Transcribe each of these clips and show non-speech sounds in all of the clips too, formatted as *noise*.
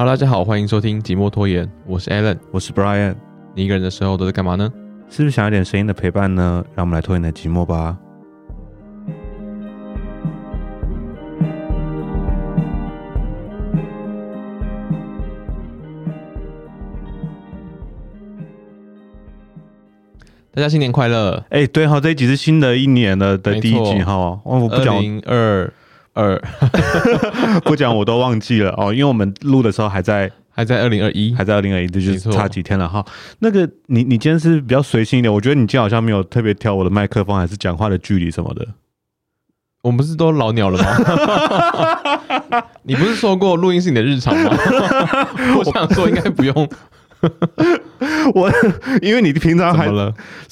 Hello，大家好，欢迎收听《寂寞拖延》，我是 Alan，我是 Brian。你一个人的时候都在干嘛呢？是不是想要点声音的陪伴呢？让我们来拖延你的寂寞吧。大家新年快乐！哎、欸，对哈，这一集是新的一年了的第一集哈。哦，我不讲。二零二二，*laughs* 不讲我都忘记了哦，因为我们录的时候还在还在二零二一，还在二零二一，这就是差几天了哈。那个你你今天是比较随性一点，我觉得你今天好像没有特别挑我的麦克风，还是讲话的距离什么的。我们不是都老鸟了吗？*laughs* 你不是说过录音是你的日常吗？*laughs* 我想说应该不用。*laughs* 我因为你平常还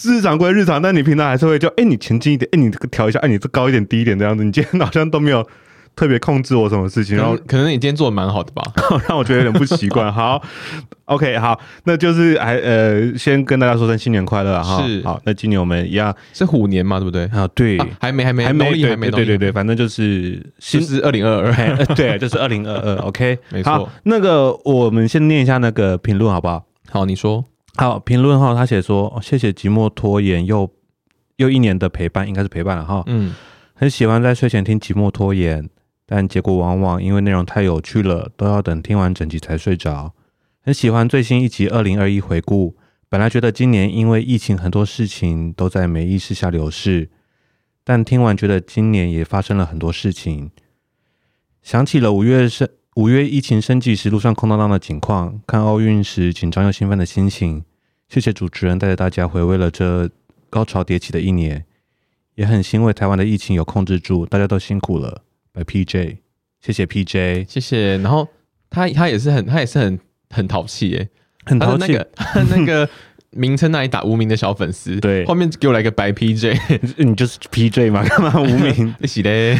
日常归日常，但你平常还是会叫哎、欸，你前进一点，哎、欸，你这个调一下，哎、欸，你这高一点低一点这样子。你今天好像都没有特别控制我什么事情，然后可能你今天做的蛮好的吧，*laughs* 让我觉得有点不习惯。好，OK，好，那就是还呃，先跟大家说声新年快乐哈。是，好，那今年我们一样是虎年嘛，对不对？啊，对，啊、还没还没还没对对对，反正就是新是二零二二，对，就是二零二二。OK，*laughs* 没错。那个我们先念一下那个评论好不好？好，你说好评论哈，他写说谢谢寂寞拖延又又一年的陪伴，应该是陪伴了哈。嗯，很喜欢在睡前听寂寞拖延，但结果往往因为内容太有趣了，都要等听完整集才睡着。很喜欢最新一集二零二一回顾，本来觉得今年因为疫情很多事情都在没意识下流逝，但听完觉得今年也发生了很多事情，想起了五月生。五月疫情升级时，路上空荡荡的景况，看奥运时紧张又兴奋的心情。谢谢主持人带着大家回味了这高潮迭起的一年，也很欣慰台湾的疫情有控制住，大家都辛苦了。By PJ，谢谢 PJ，谢谢。然后他他也是很他也是很很淘气耶，很淘气。那个 *laughs* 那个名称那里打无名的小粉丝，对，后面给我来个白 PJ，*laughs* 你就是 PJ 嘛？干嘛无名？一起嘞。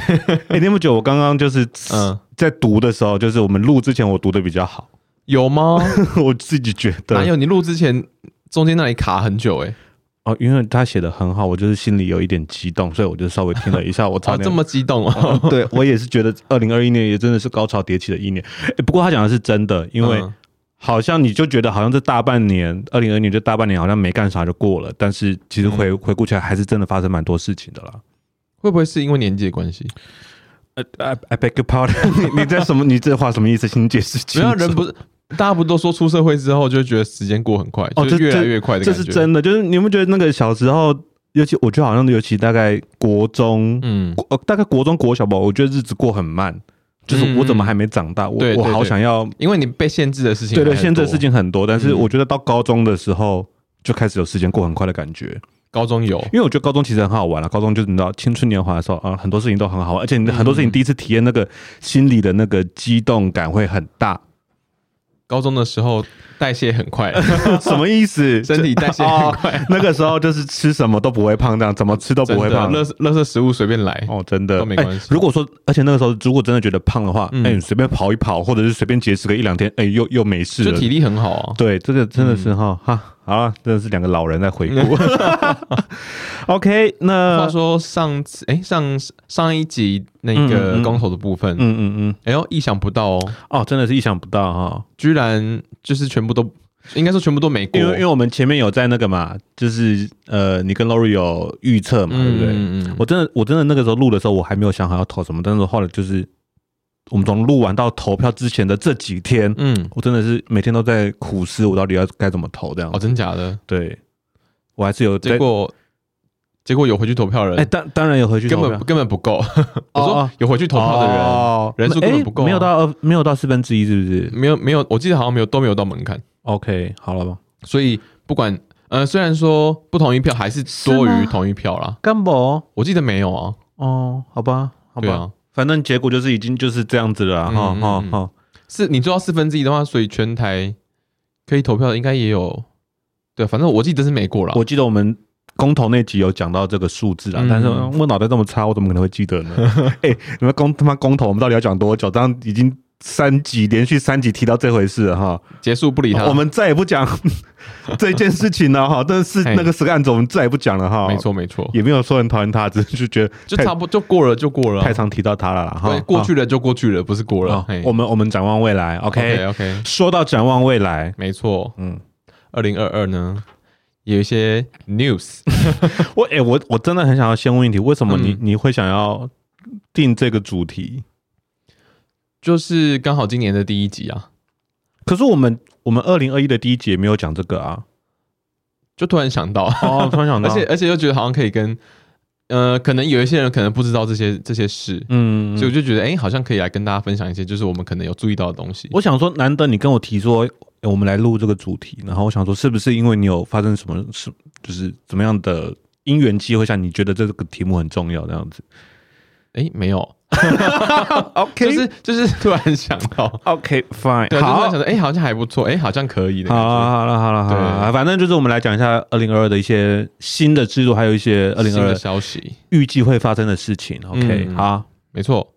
哎，*laughs* 那么久，我刚刚就是嗯。在读的时候，就是我们录之前，我读的比较好，有吗？*laughs* 我自己觉得，还有你录之前中间那里卡很久哎、欸，哦，因为他写的很好，我就是心里有一点激动，所以我就稍微听了一下，我差点、哦、这么激动哦。对我也是觉得二零二一年也真的是高潮迭起的一年，哎，不过他讲的是真的，因为好像你就觉得好像这大半年，二零二一年这大半年好像没干啥就过了，但是其实回回顾起来还是真的发生蛮多事情的啦。会不会是因为年纪的关系？I I beg your pardon，*laughs* 你在什么？你这话什么意思？请你解释清楚。没有人不是，大家不都说出社会之后就觉得时间过很快，哦，就越来越快的感觉。这是真的，就是你们觉得那个小时候，尤其我觉得好像尤其大概国中，嗯，大概国中国小吧，我觉得日子过很慢。就是我怎么还没长大？我我好想要，因为你被限制的事情，对对，限制的事情很多。但是我觉得到高中的时候，就开始有时间过很快的感觉。高中有，因为我觉得高中其实很好玩了。高中就是你知道青春年华的时候啊，很多事情都很好玩，而且你很多事情第一次体验那个心里的那个激动感会很大。高中的时候代谢很快，*laughs* 什么意思？身体代谢很快。哦，*laughs* 那个时候就是吃什么都不会胖，这样怎么吃都不会胖。垃垃圾食物随便来哦，真的都没关系。欸，如果说，而且那个时候如果真的觉得胖的话，哎，随便跑一跑，或者是随便节食个一两天，哎，又又没事了，就体力很好啊。对，这个真的是哈哈。好了，真的是两个老人在回顾。*laughs* OK，那话说上次哎、欸，上上一集那个公投的部分，嗯嗯嗯，哎呦，意想不到哦，哦，真的是意想不到哈、哦，居然就是全部都，应该说全部都没过，因为因为我们前面有在那个嘛，就是呃，你跟 Lori 有预测嘛，对不对？嗯嗯，我真的我真的那个时候录的时候，我还没有想好要投什么，但是后来就是。我们从录完到投票之前的这几天，嗯，我真的是每天都在苦思，我到底要该怎么投这样。哦，真假的？对，我还是有结果，结果有回去投票的人，哎，当当然有回去投票，根本根本不够。*laughs* 我说有回去投票的人，哦人数根本不够，没有到没有到四分之一，是不是？没有没有，我记得好像没有都没有到门槛。OK，好了吧？所以不管呃，虽然说不同意票还是多于同意票啦。根本我记得没有啊。哦，好吧，好吧。反正结果就是已经就是这样子了哈哈哈。是你做到四分之一的话，所以全台可以投票的应该也有。对，反正我记得是没过了。我记得我们公投那集有讲到这个数字啊，但是我脑袋这么差，我怎么可能会记得呢？*laughs* 哎、欸，你们公他妈公投，我们到底要讲多久？这样已经三集连续三集提到这回事哈，结束不理他，我们再也不讲 *laughs* 这件事情了哈。*laughs* 但是那个十个案子我们再也不讲了哈。没错没错，也没有说很讨厌他，只是就觉得就差不多就过了就过了，太常提到他了哈。对，过去了就过去了，不是过了。我们我们展望未来，OK OK。说到展望未来，没错，嗯，二零二二呢有一些 news，*laughs* 我哎我我真的很想要先问一题，为什么你你会想要定这个主题？就是刚好今年的第一集啊，可是我们我们二零二一的第一集也没有讲这个啊，就突然想到，哦，突然想到，*laughs* 而且而且又觉得好像可以跟，呃，可能有一些人可能不知道这些这些事，嗯，所以我就觉得，哎、欸，好像可以来跟大家分享一些，就是我们可能有注意到的东西。我想说，难得你跟我提说，欸、我们来录这个主题，然后我想说，是不是因为你有发生什么事，就是怎么样的因缘机会下，你觉得这个题目很重要这样子？哎、欸，没有。*laughs* OK，就是就是突然想到，OK fine，对，好，突然想到，哎，好像还不错，哎，好像可以的。好，好了，好了，好了，反正就是我们来讲一下二零二二的一些新的制度，还有一些二零二二的消息，预计会发生的事情。OK，好，没错，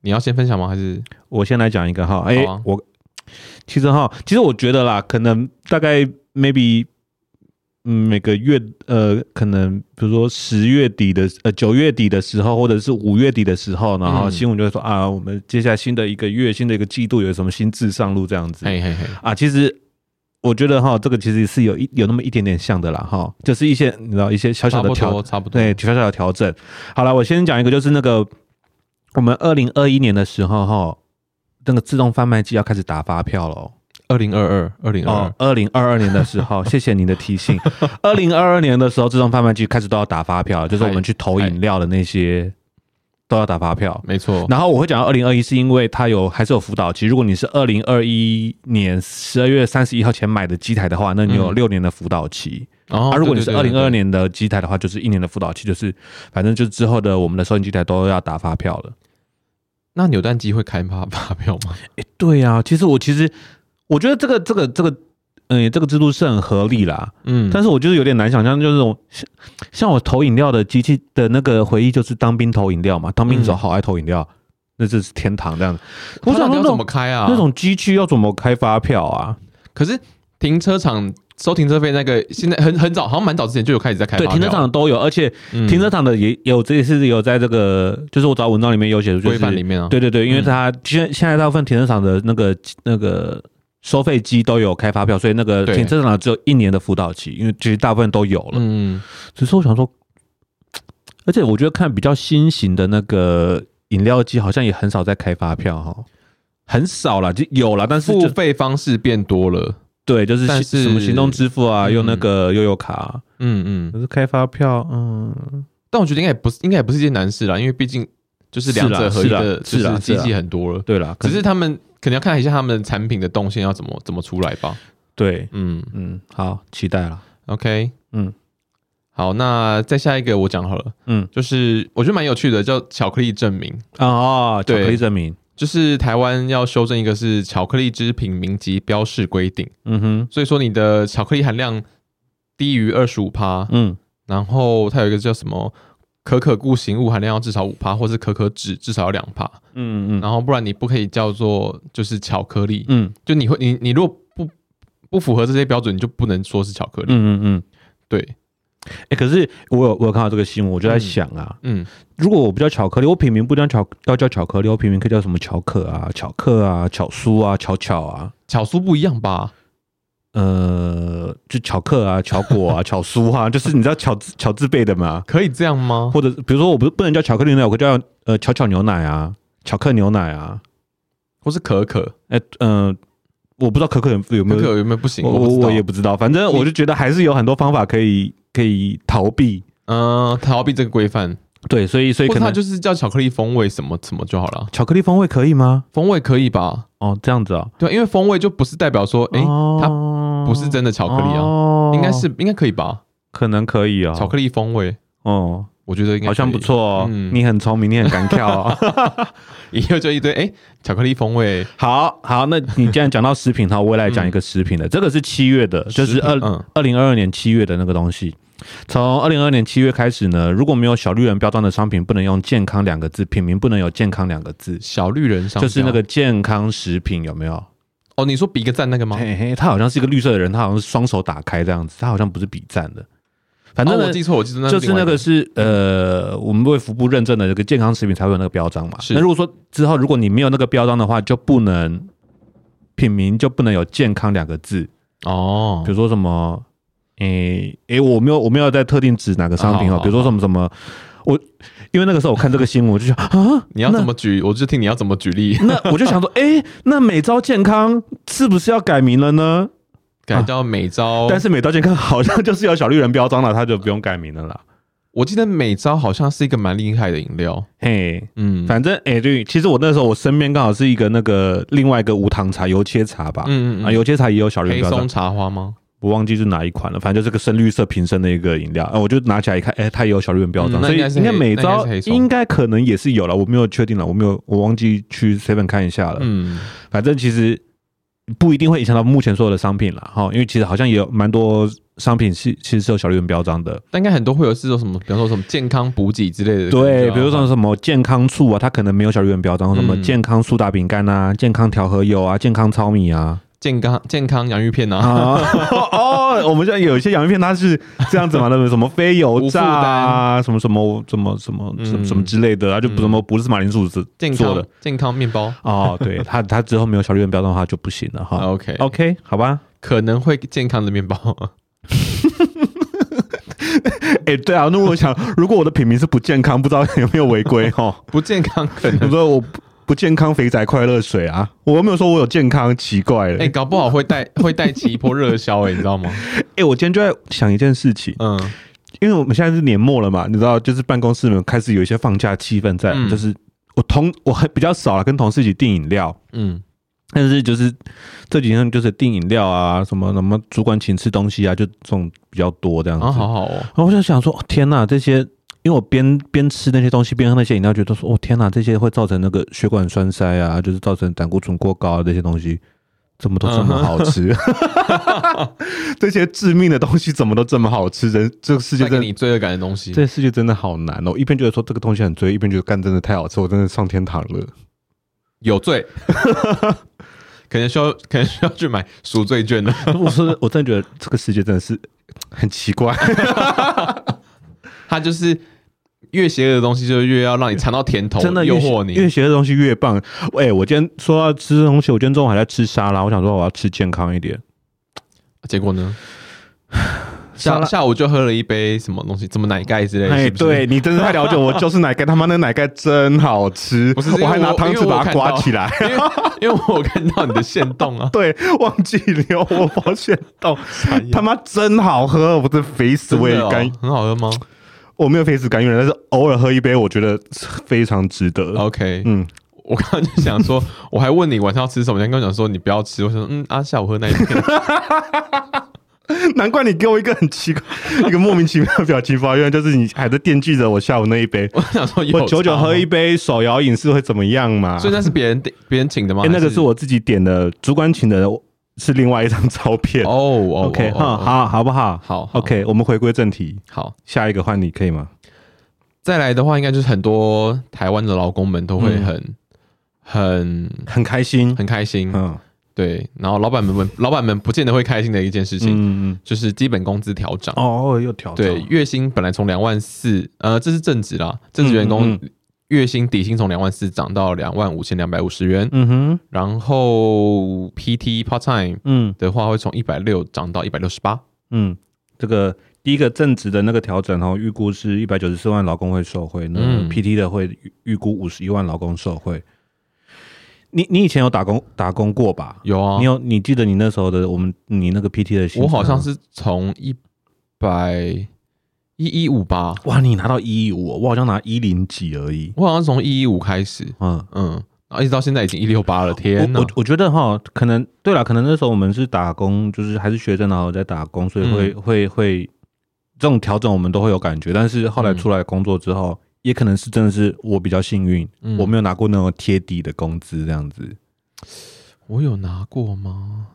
你要先分享吗？还是我先来讲一个哈？哎，我其实哈，其实我觉得啦，可能大概 maybe。嗯，每个月呃，可能比如说十月底的呃九月底的时候，或者是五月底的时候，然后新闻就会说、嗯、啊，我们接下来新的一个月、新的一个季度有什么新制上路这样子。嘿嘿嘿啊，其实我觉得哈，这个其实是有一有那么一点点像的啦哈，就是一些你知道一些小小的调，差不多，差不多对，小小的调整。好了，我先讲一个，就是那个我们二零二一年的时候哈，那个自动贩卖机要开始打发票了。二零二二，二零二二，二零二二年的时候，*laughs* 谢谢您的提醒。二零二二年的时候，自动贩卖机开始都要打发票，就是我们去投饮料的那些都要打发票，没错。然后我会讲到二零二一，是因为它有还是有辅导期。如果你是二零二一年十二月三十一号前买的机台的话，那你有六年的辅导期。啊，如果你是二零二二年的机台的话，就是一年的辅导期，就是反正就是之后的我们的收银机台都要打发票了。那扭蛋机会开发发票吗？哎，对呀，其实我其实。我觉得这个这个这个，嗯，这个制度是很合理啦，嗯，但是我就是有点难想象，就是这种像像我投饮料的机器的那个回忆，就是当兵投饮料嘛，当兵的时候好爱投饮料，嗯、那这是天堂这样子。我想要怎么开啊？那种机器要怎么开发票啊？可是停车场收停车费那个，现在很很早，好像蛮早之前就有开始在开。对，停车场都有，而且停车场的也有，这也是有在这个，就是我找文章里面有写的，就是规范里面啊。对对对，因为它现现在大部分停车场的那个那个。收费机都有开发票，所以那个停车场只有一年的辅导期，因为其实大部分都有了。嗯，只是我想说，而且我觉得看比较新型的那个饮料机，好像也很少在开发票哈，很少了，就有了，但是付费方式变多了。对，就是什么行动支付啊，用那个悠游卡，嗯嗯，可是开发票，嗯，但我觉得应该也不是，应该也不是一件难事啦，因为毕竟就是两者合一的，是啊，机器很多了，对了，只是他们。肯定要看一下他们产品的动线要怎么怎么出来吧。对，嗯嗯，好，期待了。OK，嗯，好，那再下一个我讲好了。嗯，就是我觉得蛮有趣的，叫巧克力证明啊，巧克力证明就是台湾要修正一个是巧克力制品名级标示规定。嗯哼，所以说你的巧克力含量低于二十五趴，嗯，然后它有一个叫什么？可可固形物含量要至少五帕，或是可可脂至少要两帕。嗯嗯，然后不然你不可以叫做就是巧克力。嗯，就你会你你如果不不符合这些标准，你就不能说是巧克力。嗯嗯嗯，对。哎、欸，可是我有我有看到这个新闻，我就在想啊，嗯，嗯如果我不叫巧克力，我品名不叫巧要叫巧克力，我品名可以叫什么巧可啊、巧克啊、巧酥啊、巧巧啊、巧酥不一样吧？呃，就巧克啊，巧果啊，巧酥哈，*laughs* 就是你知道巧巧字辈的吗？可以这样吗？或者比如说，我不不能叫巧克力牛奶，我可以叫呃巧巧牛奶啊，巧克牛奶啊，或是可可。哎、欸，嗯、呃，我不知道可可有有没有可可有没有不行，我我，我也不知道。反正我就觉得还是有很多方法可以可以逃避，嗯、呃，逃避这个规范。对，所以所以可能它就是叫巧克力风味什么什么就好了。巧克力风味可以吗？风味可以吧？哦，这样子啊。对，因为风味就不是代表说，哎、欸，它不是真的巧克力啊，哦、应该是应该可以吧？可能可以啊、哦。巧克力风味，哦，我觉得应该好像不错哦。嗯、你很聪明，你很敢跳啊、哦。*laughs* 以后就一堆哎、欸，巧克力风味。好好，那你既然讲到食品，那我也来讲一个食品的。嗯、这个是七月的，就是二二零二二年七月的那个东西。从二零二二年七月开始呢，如果没有小绿人标章的商品，不能用“健康”两个字，品名不能有“健康”两个字。小绿人商就是那个健康食品，有没有？哦，你说比个赞那个吗？嘿嘿，他好像是一个绿色的人，他好像是双手打开这样子，他好像不是比赞的。反正、哦、我记错，我记错，那就是那个是呃，我们卫福部认证的这个健康食品才会有那个标章嘛。是。那如果说之后如果你没有那个标章的话，就不能品名就不能有“健康”两个字哦。比如说什么，诶、欸、诶、欸，我没有我没有在特定指哪个商品哦。比如说什么什么，我因为那个时候我看这个新闻，我就想 *laughs* 啊，你要怎么举？我就听你要怎么举例。*laughs* 那我就想说，诶、欸，那美招健康是不是要改名了呢？改叫美招，但是美招健康好像就是有小绿人标章了，它就不用改名了啦。我记得美招好像是一个蛮厉害的饮料，嘿，嗯，反正哎、欸，对，其实我那时候我身边刚好是一个那个另外一个无糖茶油切茶吧，嗯嗯啊，油切茶也有小绿人标章。黑松茶花吗？我忘记是哪一款了，反正就是个深绿色瓶身的一个饮料，啊，我就拿起来一看，哎、欸，它也有小绿本标章，嗯、所以应该每招应该可能也是有了，我没有确定了，我没有，我忘记去 seven 看一下了，嗯，反正其实。不一定会影响到目前所有的商品了哈，因为其实好像也有蛮多商品是其实是有小绿本标章的，但应该很多会有是说什么，比方说什么健康补给之类的，对，比如说什么健康醋啊，它可能没有小绿本标章，什么健康苏打饼干啊，健康调和油啊，健康糙米啊。健康健康洋芋片呐、啊！*laughs* 哦，我们现在有一些洋芋片，它是这样子嘛？那个什么非油炸啊，什么什么什么什么什么什么之类的啊，就不什么不是马铃薯做的健康面包哦。对，*laughs* 它它之后没有小绿人标的话就不行了哈。*laughs* OK OK，好吧，可能会健康的面包。哎，对啊，那我想，如果我的品名是不健康，不知道有没有违规哈？不健康可能，我说我。不健康肥宅快乐水啊！我又没有说我有健康，奇怪了。哎、欸，搞不好会带 *laughs* 会带起一波热销哎，你知道吗？*laughs* 哎、欸，我今天就在想一件事情，嗯，因为我们现在是年末了嘛，你知道，就是办公室里面开始有一些放假气氛在，嗯、就是我同我还比较少了跟同事一起订饮料，嗯，但是就是这几天就是订饮料啊，什么什么主管请吃东西啊，就这种比较多这样子，啊、好好哦。然后我就想说，天哪，这些。因为我边边吃那些东西，边喝那些饮料，觉得说：“哦天哪，这些会造成那个血管栓塞啊，就是造成胆固醇过高啊，这些东西怎么都这么好吃？*laughs* *laughs* 这些致命的东西怎么都这么好吃？人这个世界给你罪恶感的 *laughs* 东西，这个世界真的好难哦！一边觉得说这个东西很罪，一边觉得干真的太好吃，我真的上天堂了，有罪，可能需要可能需要去买赎罪券的。我说，我真的觉得这个世界真的是很奇怪，他就是。越邪恶的东西，就越要让你尝到甜头，真的诱惑你。越邪恶的东西越棒。哎、欸，我今天说要吃东西，我今天中午还在吃沙拉。我想说我要吃健康一点，结果呢？*sighs* 下下午就喝了一杯什么东西，什么奶盖之类的。哎，对你真是太了解我，就是奶盖。他妈那奶盖真好吃，不是我还拿汤匙把它刮起来，*laughs* 因为，因为，我看到你的线动啊，*laughs* 对，忘记留我保险动。他妈真好喝，我的肥死我也干，很好喝吗？我没有非死甘愿，但是偶尔喝一杯，我觉得非常值得。OK，嗯，我刚刚就想说，我还问你晚上要吃什么，你刚刚讲说你不要吃，我想说，嗯啊，下午喝那一杯，*laughs* 难怪你给我一个很奇怪、一个莫名其妙的表情包，原来就是你还在惦记着我下午那一杯。我想说，我久久喝一杯手摇饮是会怎么样嘛？所以那是别人点别人请的吗？欸、那个是我自己点的，主管请的。是另外一张照片哦、oh,，OK，好、oh, oh, oh, 好，好不好？好，，OK，我们回归正题。好，下一个换你可以吗？再来的话，应该就是很多台湾的劳工们都会很、嗯、很很开心，很开心。嗯，对。然后老板们们，老板们不见得会开心的一件事情，嗯嗯，就是基本工资调涨。哦，又调。对，月薪本来从两万四，呃，这是正职啦，正职员工。月薪底薪从两万四涨到两万五千两百五十元，嗯哼，然后 PT part time 嗯的话会从一百六涨到一百六十八，嗯，这个第一个正值的那个调整，然后预估是一百九十四万劳工会受惠，那 PT 的会预估五十一万劳工受惠。你你以前有打工打工过吧？有啊，你有你记得你那时候的我们你那个 PT 的薪，我好像是从一百。一一五八，哇！你拿到一一五，我好像拿一零几而已。我好像从一一五开始，嗯嗯，然后一直到现在已经一六八了。天哪，我我觉得哈，可能对了，可能那时候我们是打工，就是还是学生，然后在打工，所以会、嗯、会会这种调整我们都会有感觉。但是后来出来工作之后，嗯、也可能是真的是我比较幸运，嗯、我没有拿过那种贴底的工资这样子。我有拿过吗？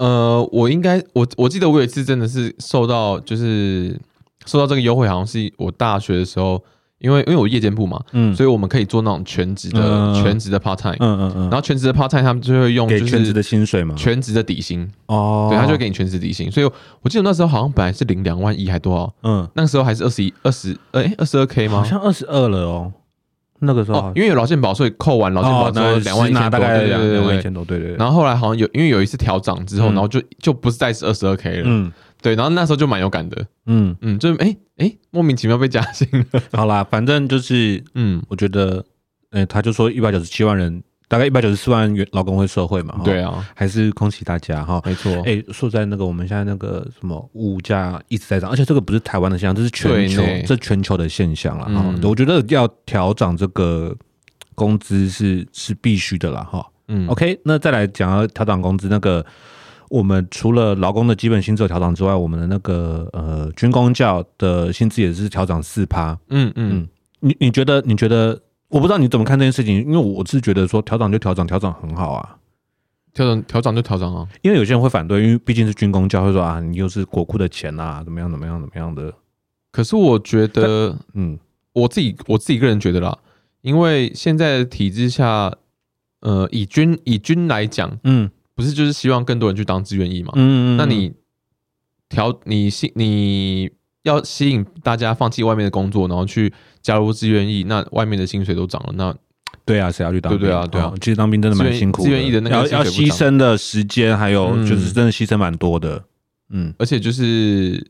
呃，我应该我我记得我有一次真的是受到就是受到这个优惠，好像是我大学的时候。因为因为我夜间部嘛，嗯，所以我们可以做那种全职的、嗯、全职的 part time，嗯嗯嗯，然后全职的 part time 他们就会用就是全职的薪水嘛，全职的底薪。哦，对，他就会给你全职底薪，所以我记得那时候好像本来是领两万一还多少，嗯，那个时候还是二十一二十，哎，二十二 k 吗？好像二十二了哦，那个时候、哦、因为有劳健保，所以扣完劳健保之后两万一千多，对对对，两万一千多，对对对。然后后来好像有因为有一次调涨之后，然后就就不是再是二十二 k 了，嗯。对，然后那时候就蛮有感的，嗯嗯，就是哎哎，莫名其妙被加薪了。好啦，反正就是，嗯，我觉得，哎，他就说一百九十七万人，大概一百九十四万元劳工会受惠嘛，对啊，还是恭喜大家哈，没错。哎，说在那个我们现在那个什么物价一直在涨，而且这个不是台湾的现象，这是全球，这全球的现象了哈。我觉得要调涨这个工资是是必须的了哈。嗯，OK，那再来讲要调涨工资那个。我们除了劳工的基本薪资有调整之外，我们的那个呃军工教的薪资也是调整四趴。嗯嗯，你你觉得你觉得我不知道你怎么看这件事情，因为我是觉得说调整就调整，调整很好啊，调整调整就调整啊。因为有些人会反对，因为毕竟是军工教，会说啊你又是国库的钱啊，怎么样怎么样怎么样的。可是我觉得，嗯，我自己我自己个人觉得啦，因为现在的体制下，呃，以军以军来讲，嗯。不是，就是希望更多人去当志愿役嘛？嗯，嗯，那你调你吸你要吸引大家放弃外面的工作，然后去加入志愿意，那外面的薪水都涨了，那对啊，谁要去当兵？对啊，对啊，其实当兵真的蛮辛苦的，自愿意的那个要要牺牲的时间，还有就是真的牺牲蛮多的。嗯，而且就是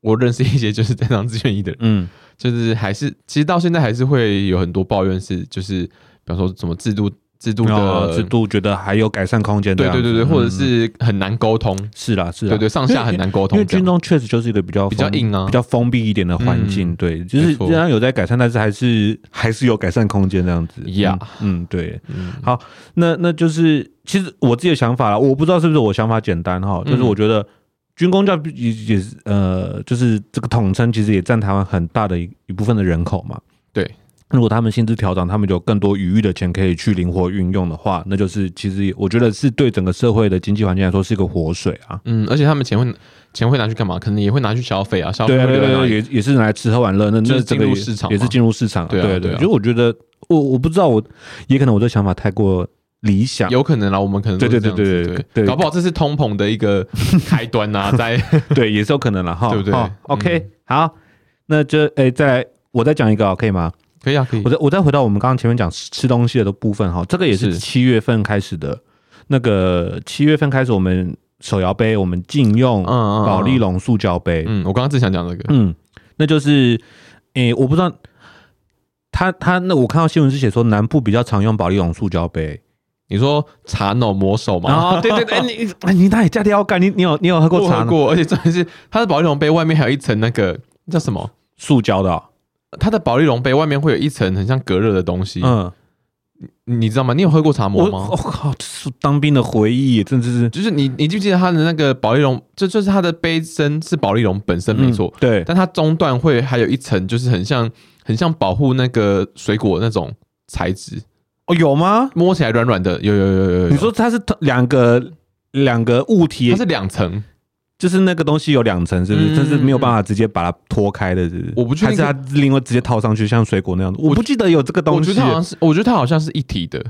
我认识一些就是在当自愿意的人，嗯，就是还是其实到现在还是会有很多抱怨，是就是比方说什么制度。制度的制度觉得还有改善空间，对对对对，或者是很难沟通，是啦是啦，对对，上下很难沟通。因为军中确实就是一个比较比较硬啊，比较封闭一点的环境，对，就是虽然有在改善，但是还是还是有改善空间这样子。呀，嗯，对，好，那那就是其实我自己的想法啦，我不知道是不是我想法简单哈，就是我觉得军工教也也是呃，就是这个统称其实也占台湾很大的一一部分的人口嘛，对。如果他们薪资调整，他们有更多余裕的钱可以去灵活运用的话，那就是其实我觉得是对整个社会的经济环境来说是一个活水啊。嗯，而且他们钱会钱会拿去干嘛？可能也会拿去消费啊，消费对对对，也也是拿来吃喝玩乐。那那进入市场也是进入市场。对对对，所以我觉得我我不知道，我也可能我的想法太过理想，有可能啦，我们可能对对对对对对，搞不好这是通膨的一个开端呐，*laughs* 在 *laughs* 对也是有可能了哈，对不对？OK，好，那就诶，再来我再讲一个可以吗？可以啊，可以。我再我再回到我们刚刚前面讲吃东西的部分哈，这个也是七月份开始的。那个七月份开始，我们手摇杯我们禁用保丽龙塑胶杯。嗯，我刚刚正想讲这个。嗯，那就是，诶、欸，我不知道他他那我看到新闻是写说南部比较常用保丽龙塑胶杯。你说茶农魔手吗？啊、哦，对对对，你你那里家里要干？你你有你有喝过茶？喝过，而且重点是它的保丽龙杯外面还有一层那个叫什么塑胶的、哦。它的保利龙杯外面会有一层很像隔热的东西，嗯，你知道吗？你有喝过茶魔吗？我靠，这是当兵的回忆，真的是，就是你，你记不记得它的那个保利龙？就就是它的杯身是保利龙本身没错，对，但它中段会还有一层，就是很像很像保护那个水果那种材质。哦，有吗？摸起来软软的，有有有有有。你说它是两个两个物体，它是两层。就是那个东西有两层，是不是？但是没有办法直接把它脱开的，是不是？我不确定，还是它另外直接套上去，像水果那样子。我不记得有这个东西。我觉得好像是，我觉得它好像是一体的，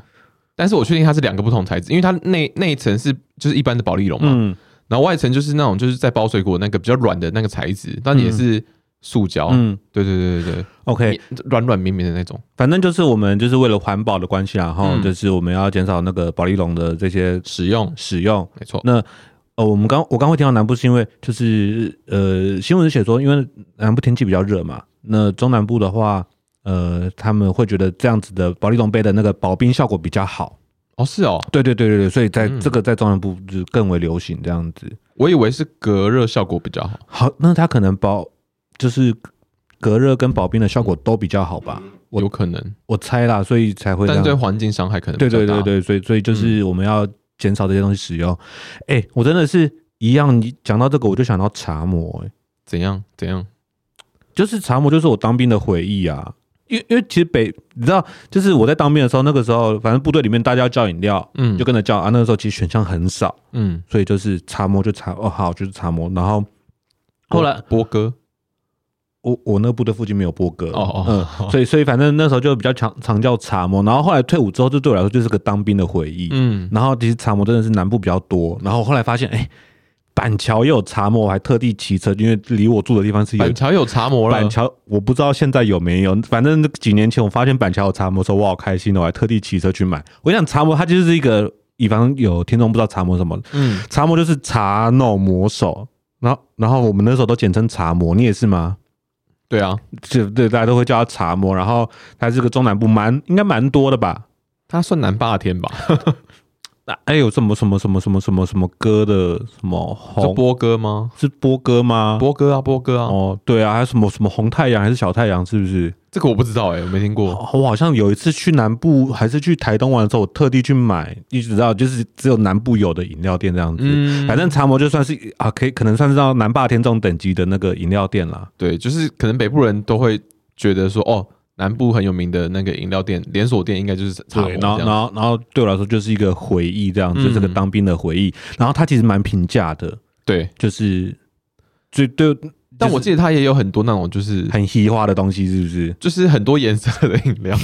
但是我确定它是两个不同材质，因为它内内层是就是一般的保丽龙嘛，嗯，然后外层就是那种就是在包水果那个比较软的那个材质，但也是塑胶，嗯，对对对对对，OK，软软绵绵的那种。反正就是我们就是为了环保的关系，然后就是我们要减少那个保利龙的这些使用使用，没错。那哦，我们刚我刚会听到南部是因为就是呃新闻是写说，因为南部天气比较热嘛，那中南部的话，呃他们会觉得这样子的保利龙杯的那个保冰效果比较好。哦，是哦，对对对对对，所以在这个在中南部就更为流行这样子。我以为是隔热效果比较好。好，那它可能保就是隔热跟保冰的效果都比较好吧？有可能，我猜啦，所以才会。但对环境伤害可能对对对对，所以所以就是我们要。减少这些东西使用，哎、欸，我真的是一样。你讲到这个，我就想到茶魔、欸，哎，怎样怎样？就是茶魔，就是我当兵的回忆啊。因为因为其实北你知道，就是我在当兵的时候，那个时候反正部队里面大家要叫饮料，嗯，就跟着叫啊。那个时候其实选项很少，嗯，所以就是茶魔就茶哦好就是茶魔，然后后来波哥，我我那部队附近没有波哥哦哦，嗯，所以所以反正那时候就比较常常叫茶魔，然后后来退伍之后，就对我来说就是个当兵的回忆，嗯，然后其实茶魔真的是南部比较多，然后后来发现哎。欸板桥也有茶魔，我还特地骑车，因为离我住的地方是有。板桥有茶魔了。板桥我不知道现在有没有，反正几年前我发现板桥有茶魔的时候，我好开心的，我还特地骑车去买。我想茶魔它就是一个，以防有听众不知道茶魔什么，嗯，茶魔就是茶弄魔手，然后然后我们那时候都简称茶魔，你也是吗？对啊，就对，大家都会叫他茶魔，然后他是个中南部蛮应该蛮多的吧？他算南霸天吧。*laughs* 那还有什么什么什么什么什么什么歌的什么？是波哥吗？是波哥吗？波哥啊，波哥啊！哦，对啊，还有什么什么红太阳还是小太阳？是不是？这个我不知道哎、欸，我没听过。我好像有一次去南部还是去台东玩的时候，我特地去买，一直知道就是只有南部有的饮料店这样子。嗯，反正茶魔就算是啊，可以可能算是到南霸天这种等级的那个饮料店啦。对，就是可能北部人都会觉得说哦。南部很有名的那个饮料店连锁店，应该就是茶。对，然后然后然后对我来说就是一个回忆，这样子，嗯、这个当兵的回忆。然后它其实蛮平价的，对，就是就对。但我记得它也有很多那种就是很稀化的东西，是不是？就是很多颜色的饮料。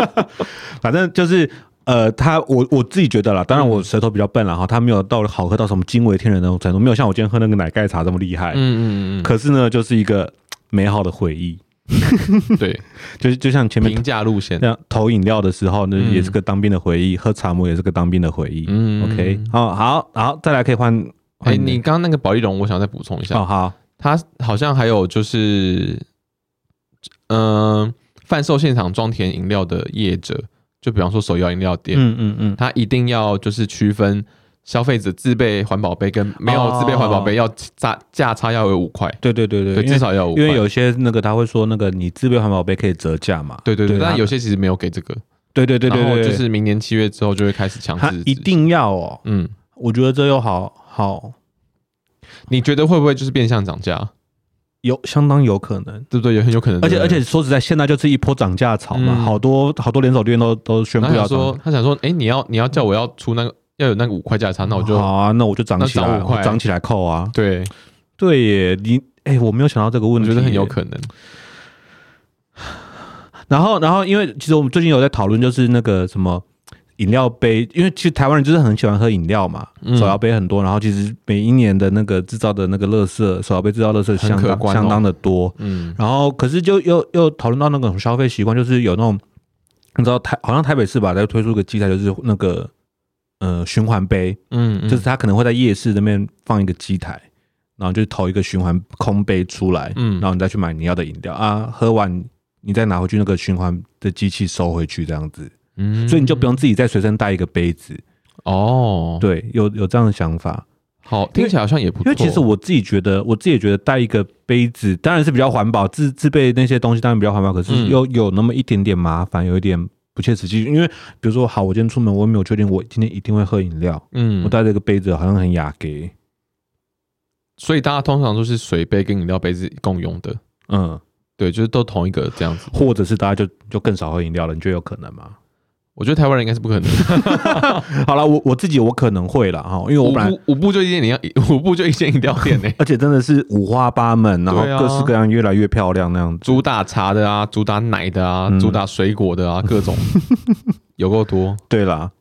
*laughs* 反正就是呃，它我我自己觉得啦，当然我舌头比较笨，然后它没有到好喝到什么惊为天人的那种程度，没有像我今天喝那个奶盖茶这么厉害。嗯嗯嗯。可是呢，就是一个美好的回忆。*laughs* 对，*laughs* 就是就像前面平价路线，这样投饮料的时候，那也是个当兵的回忆；喝茶魔也是个当兵的回忆。嗯，OK，好好好，再来可以换。哎，你刚刚那个保丽龙，我想再补充一下。哦，好，他好像还有就是，嗯，贩售现场装填饮料的业者，就比方说手摇饮料店，嗯嗯嗯，他一定要就是区分。消费者自备环保杯跟没有自备环保杯要价价差要有五块，对对对对，至少要五块。因为有些那个他会说那个你自备环保杯可以折价嘛，对对对，但有些其实没有给这个，对对对对，然后就是明年七月之后就会开始强制，一定要哦，嗯，我觉得这又好好，你觉得会不会就是变相涨价？有相当有可能，对不对？也很有可能，而且而且说实在，现在就是一波涨价潮嘛，好多好多连锁店都都宣布要说，他想说，哎，你要你要叫我要出那个。要有那个五块价差，那我就好啊，那我就涨起来，涨起来扣啊。对，对耶，你哎、欸，我没有想到这个问题，我觉得很有可能。然后，然后，因为其实我们最近有在讨论，就是那个什么饮料杯，因为其实台湾人就是很喜欢喝饮料嘛，手摇杯很多。然后，其实每一年的那个制造的那个垃圾，手摇杯制造垃圾相当、哦、相当的多。嗯，然后可是就又又讨论到那种消费习惯，就是有那种你知道台好像台北市吧，在推出个机台，就是那个。呃，循环杯，嗯，嗯，就是他可能会在夜市那边放一个机台，然后就投一个循环空杯出来，嗯，然后你再去买你要的饮料啊，喝完你再拿回去那个循环的机器收回去这样子，嗯，所以你就不用自己再随身带一个杯子，哦，对，有有这样的想法，好，听起来好像也不错，因为其实我自己觉得，我自己也觉得带一个杯子当然是比较环保，自自备那些东西当然比较环保，可是又有，有那么一点点麻烦，有一点。不切实际，因为比如说，好，我今天出门，我也没有确定我今天一定会喝饮料，嗯，我带这个杯子好像很雅给，所以大家通常都是水杯跟饮料杯子共用的，嗯，对，就是都同一个这样子，或者是大家就就更少喝饮料了，你觉得有可能吗？我觉得台湾人应该是不可能。*laughs* 好了，我我自己我可能会了哈，因为我本来五步就一间你要，*laughs* 五步就一间饮料店呢，*laughs* 而且真的是五花八门，然后各式各样，越来越漂亮那样子。主打茶的啊，主打奶的啊，主打水果的啊，各种有够多。对啦，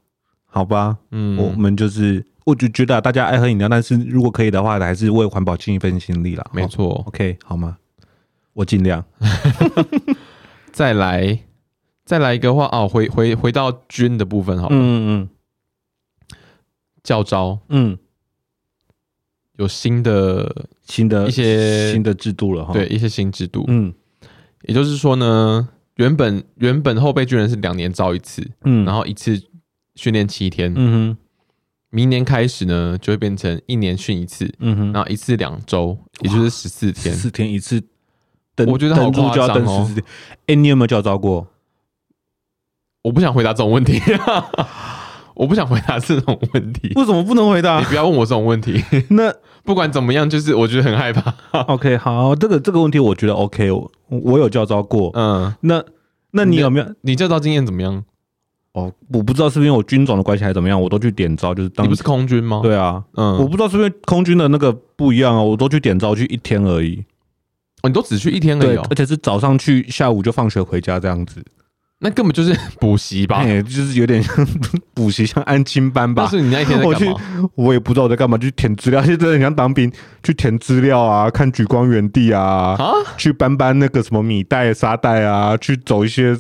好吧，嗯，我们就是，我就觉得大家爱喝饮料，但是如果可以的话，还是为环保尽一份心力啦。没错，OK，好吗？我尽量。再来。再来一个话哦，回回回到军的部分好了。嗯嗯。教招，嗯，有新的新的一些新的制度了哈。对，一些新制度。嗯，也就是说呢，原本原本后备军人是两年招一次，嗯，然后一次训练七天。嗯哼。明年开始呢，就会变成一年训一次，嗯哼，然后一次两周，也就是十四天，四天一次。我觉得好夸张哦。哎，你有没有教招过？我不想回答这种问题，*laughs* 我不想回答这种问题。为什么不能回答？你不要问我这种问题。那不管怎么样，就是我觉得很害怕。OK，好，这个这个问题我觉得 OK，我我有教招过。嗯，那那你有没有？你教招经验怎么样？哦，我不知道是不是因为我军种的关系还是怎么样，我都去点招，就是当你不是空军吗？对啊，嗯，我不知道是不是空军的那个不一样啊，我都去点招去一天而已。哦，你都只去一天而已哦，而且是早上去，下午就放学回家这样子。那根本就是 *laughs* 补习吧？哎，就是有点像 *laughs* 补习，像安亲班吧？但是你那一天在干嘛？我去，我也不知道我在干嘛，去填资料。现在很像当兵，*laughs* 去填资料啊，看举光原地啊，啊去搬搬那个什么米袋、沙袋啊，去走一些，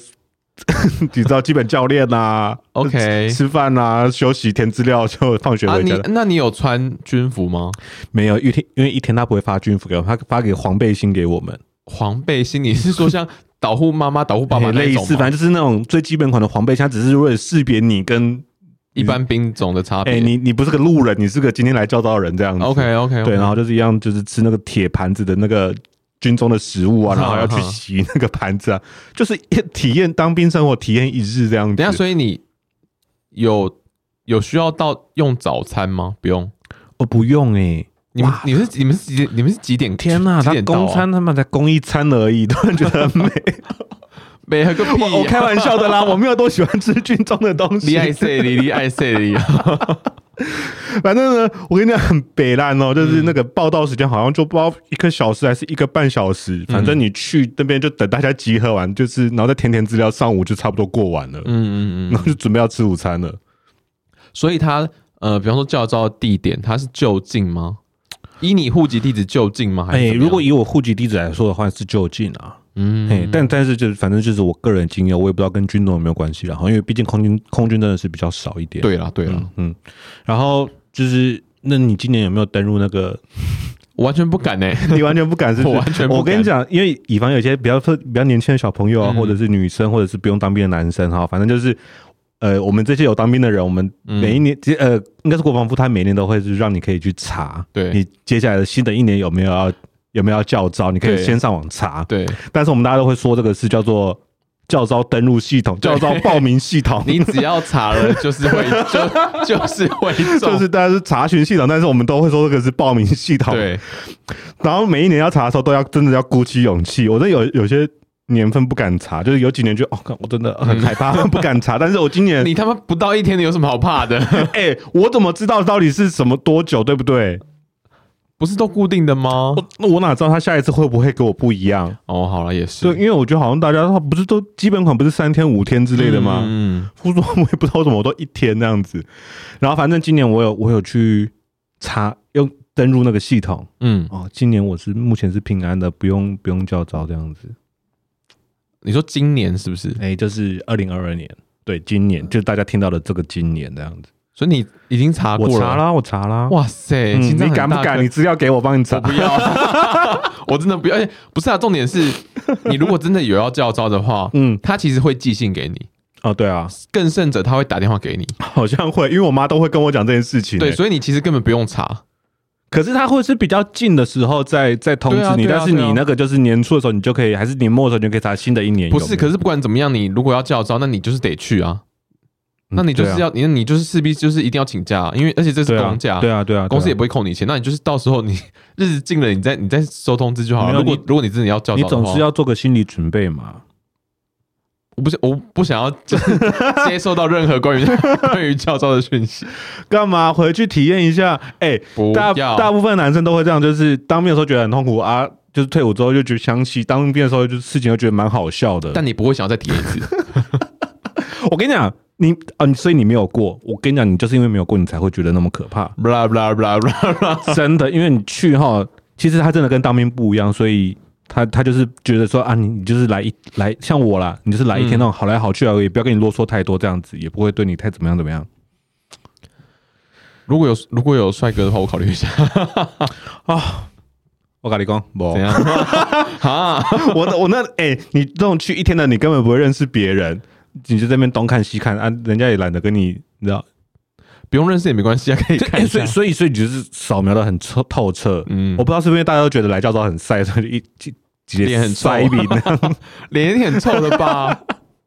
你知道基本教练啊，OK，吃饭啊，休息，填资料就放学回家。啊、你那你有穿军服吗？没有，一天因为一天他不会发军服给我们，他发给黄背心给我们。黄背心，你是说像？导护妈妈、导护爸爸类似，反正就是那种最基本款的黄背心，只是为了识别你跟一般兵种的差别。哎，你你不是个路人，你是个今天来教导人这样子。OK OK，对，然后就是一样，就是吃那个铁盘子的那个军中的食物啊，*laughs* 然后要去洗那个盘子啊，就是体验当兵生活，体验一日这样子。等下，所以你有有需要到用早餐吗？不用，哦，不用哎。你们你们是你们是几点？你们是几点？天呐，他供餐他们才供一餐而已，突然觉得 *laughs* 很美，美个屁！我开玩笑的啦，我没有多喜欢吃军中的东西。你爱谁你？你爱谁哩？*laughs* 反正呢，我跟你讲很北烂哦，就是那个报道时间好像就不知道一个小时还是一个半小时，反正你去那边就等大家集合完，就是然后再填填资料，上午就差不多过完了。嗯嗯嗯，然后就准备要吃午餐了。所以他呃，比方说教召的地点，他是就近吗？以你户籍地址就近吗？哎、欸，如果以我户籍地址来说的话，是就近啊。嗯，哎，但但是就是反正就是我个人经验，我也不知道跟军种有没有关系。然后因为毕竟空军空军真的是比较少一点。对啦，对啦，嗯。然后就是，那你今年有没有登入那个？我 *laughs* 完全不敢呢、欸，*laughs* 你完全不敢是不是？我完全不敢。我跟你讲，因为以防有些比较特比较年轻的小朋友啊，或者是女生，或者是不用当兵的男生哈，反正就是。呃，我们这些有当兵的人，我们每一年，嗯、呃，应该是国防部，他每年都会是让你可以去查，对，你接下来的新的一年有没有要有没有要教招，你可以先上网查，对。但是我们大家都会说这个是叫做教招登录系统，教招报名系统，*laughs* 你只要查了就是会 *laughs* 就就是会就是大家是查询系统，但是我们都会说这个是报名系统，对。然后每一年要查的时候，都要真的要鼓起勇气，我这有有些。年份不敢查，就是有几年就哦，我真的很害怕，*laughs* 不敢查。但是我今年你他妈不到一天，你有什么好怕的？*laughs* 哎、欸，我怎么知道到底是什么多久，对不对？不是都固定的吗？那我，哪知道他下一次会不会跟我不一样？哦，好了，也是。对，因为我觉得好像大家不是都基本款不是三天五天之类的吗？嗯，我 *laughs* 说我也不知道怎么我都一天这样子。然后反正今年我有我有去查用登入那个系统，嗯哦，今年我是目前是平安的，不用不用叫招这样子。你说今年是不是？哎、欸，就是二零二二年，对，今年就是大家听到的这个今年这样子。所以你已经查过了？我查啦，我查啦。哇塞，嗯、你敢不敢？你资料给我，帮你查。我不要，*laughs* 我真的不要。不是啊，重点是 *laughs* 你如果真的有要教招的话，嗯，他其实会寄信给你。哦，对啊，更甚者，他会打电话给你。好像会，因为我妈都会跟我讲这件事情、欸。对，所以你其实根本不用查。可是他会是比较近的时候再再通知你，但是你那个就是年初的时候，你就可以，还是年末的时候你就可以查新的一年。不是，可是不管怎么样，你如果要叫招，那你就是得去啊。那你就是要你，你就是势必就是一定要请假，因为而且这是公假。对啊，对啊，公司也不会扣你钱。那你就是到时候你日子近了，你再你再收通知就好了。如果如果你真的要教召，你总是要做个心理准备嘛。我不想，我不想要接受到任何关于 *laughs* 关于教招的讯息。干嘛回去体验一下？哎、欸，大大部分男生都会这样，就是当兵的时候觉得很痛苦啊，就是退伍之后就觉得想起当兵的时候，就事情又觉得蛮好笑的。但你不会想要再体验一次。*laughs* 我跟你讲，你啊，所以你没有过。我跟你讲，你就是因为没有过，你才会觉得那么可怕。blah blah blah blah blah 真的，因为你去哈，其实他真的跟当兵不一样，所以。他他就是觉得说啊，你你就是来一来像我啦，你就是来一天那种好来好去而已，不要跟你啰嗦太多，这样子也不会对你太怎么样怎么样。如果有如果有帅哥的话，我考虑一下 *laughs* 啊。我跟你讲，怎样 *laughs* 啊？我我那哎、欸，你这种去一天的，你根本不会认识别人，你就在那边东看西看啊，人家也懒得跟你，你知道，不用认识也没关系啊，*laughs* 可以看一下。所以所以所以你就是扫描的很透透彻。嗯，我不知道是不是因为大家都觉得来教招很晒，所以一脸很臭，*laughs* 脸一定很臭的吧？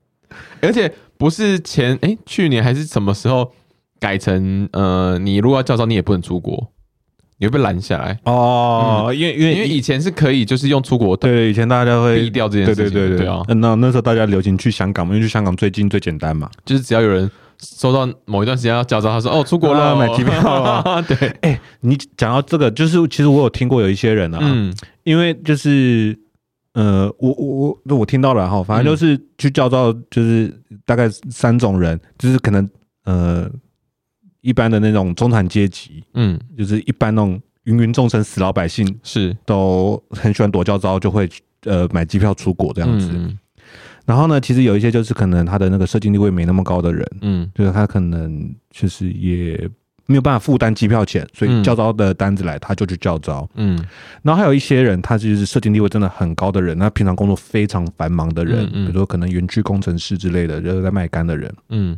*laughs* 而且不是前哎、欸、去年还是什么时候改成呃，你如果要教招，你也不能出国。你会被拦下来哦。嗯、因为因为因为以前是可以就是用出国对，以前大家会避掉这件事情，对对对对，对啊。那那时候大家流行去香港嘛，因为去香港最近最简单嘛，就是只要有人收到某一段时间要叫招，他说哦 *laughs* 出国了，买机票了。*laughs* 对，哎、欸，你讲到这个，就是其实我有听过有一些人啊，嗯，因为就是。呃，我我我我听到了哈，反正就是去叫到，就是大概三种人，就是可能呃一般的那种中产阶级，嗯，就是一般那种芸芸众生死老百姓是都很喜欢躲教招，就会呃买机票出国这样子。嗯、然后呢，其实有一些就是可能他的那个社经地位没那么高的人，嗯，就是他可能就是也。没有办法负担机票钱，所以叫招的单子来，他就去叫招。嗯，然后还有一些人，他就是社经地位真的很高的人，那平常工作非常繁忙的人，比如说可能园区工程师之类的，就是在卖干的人。嗯，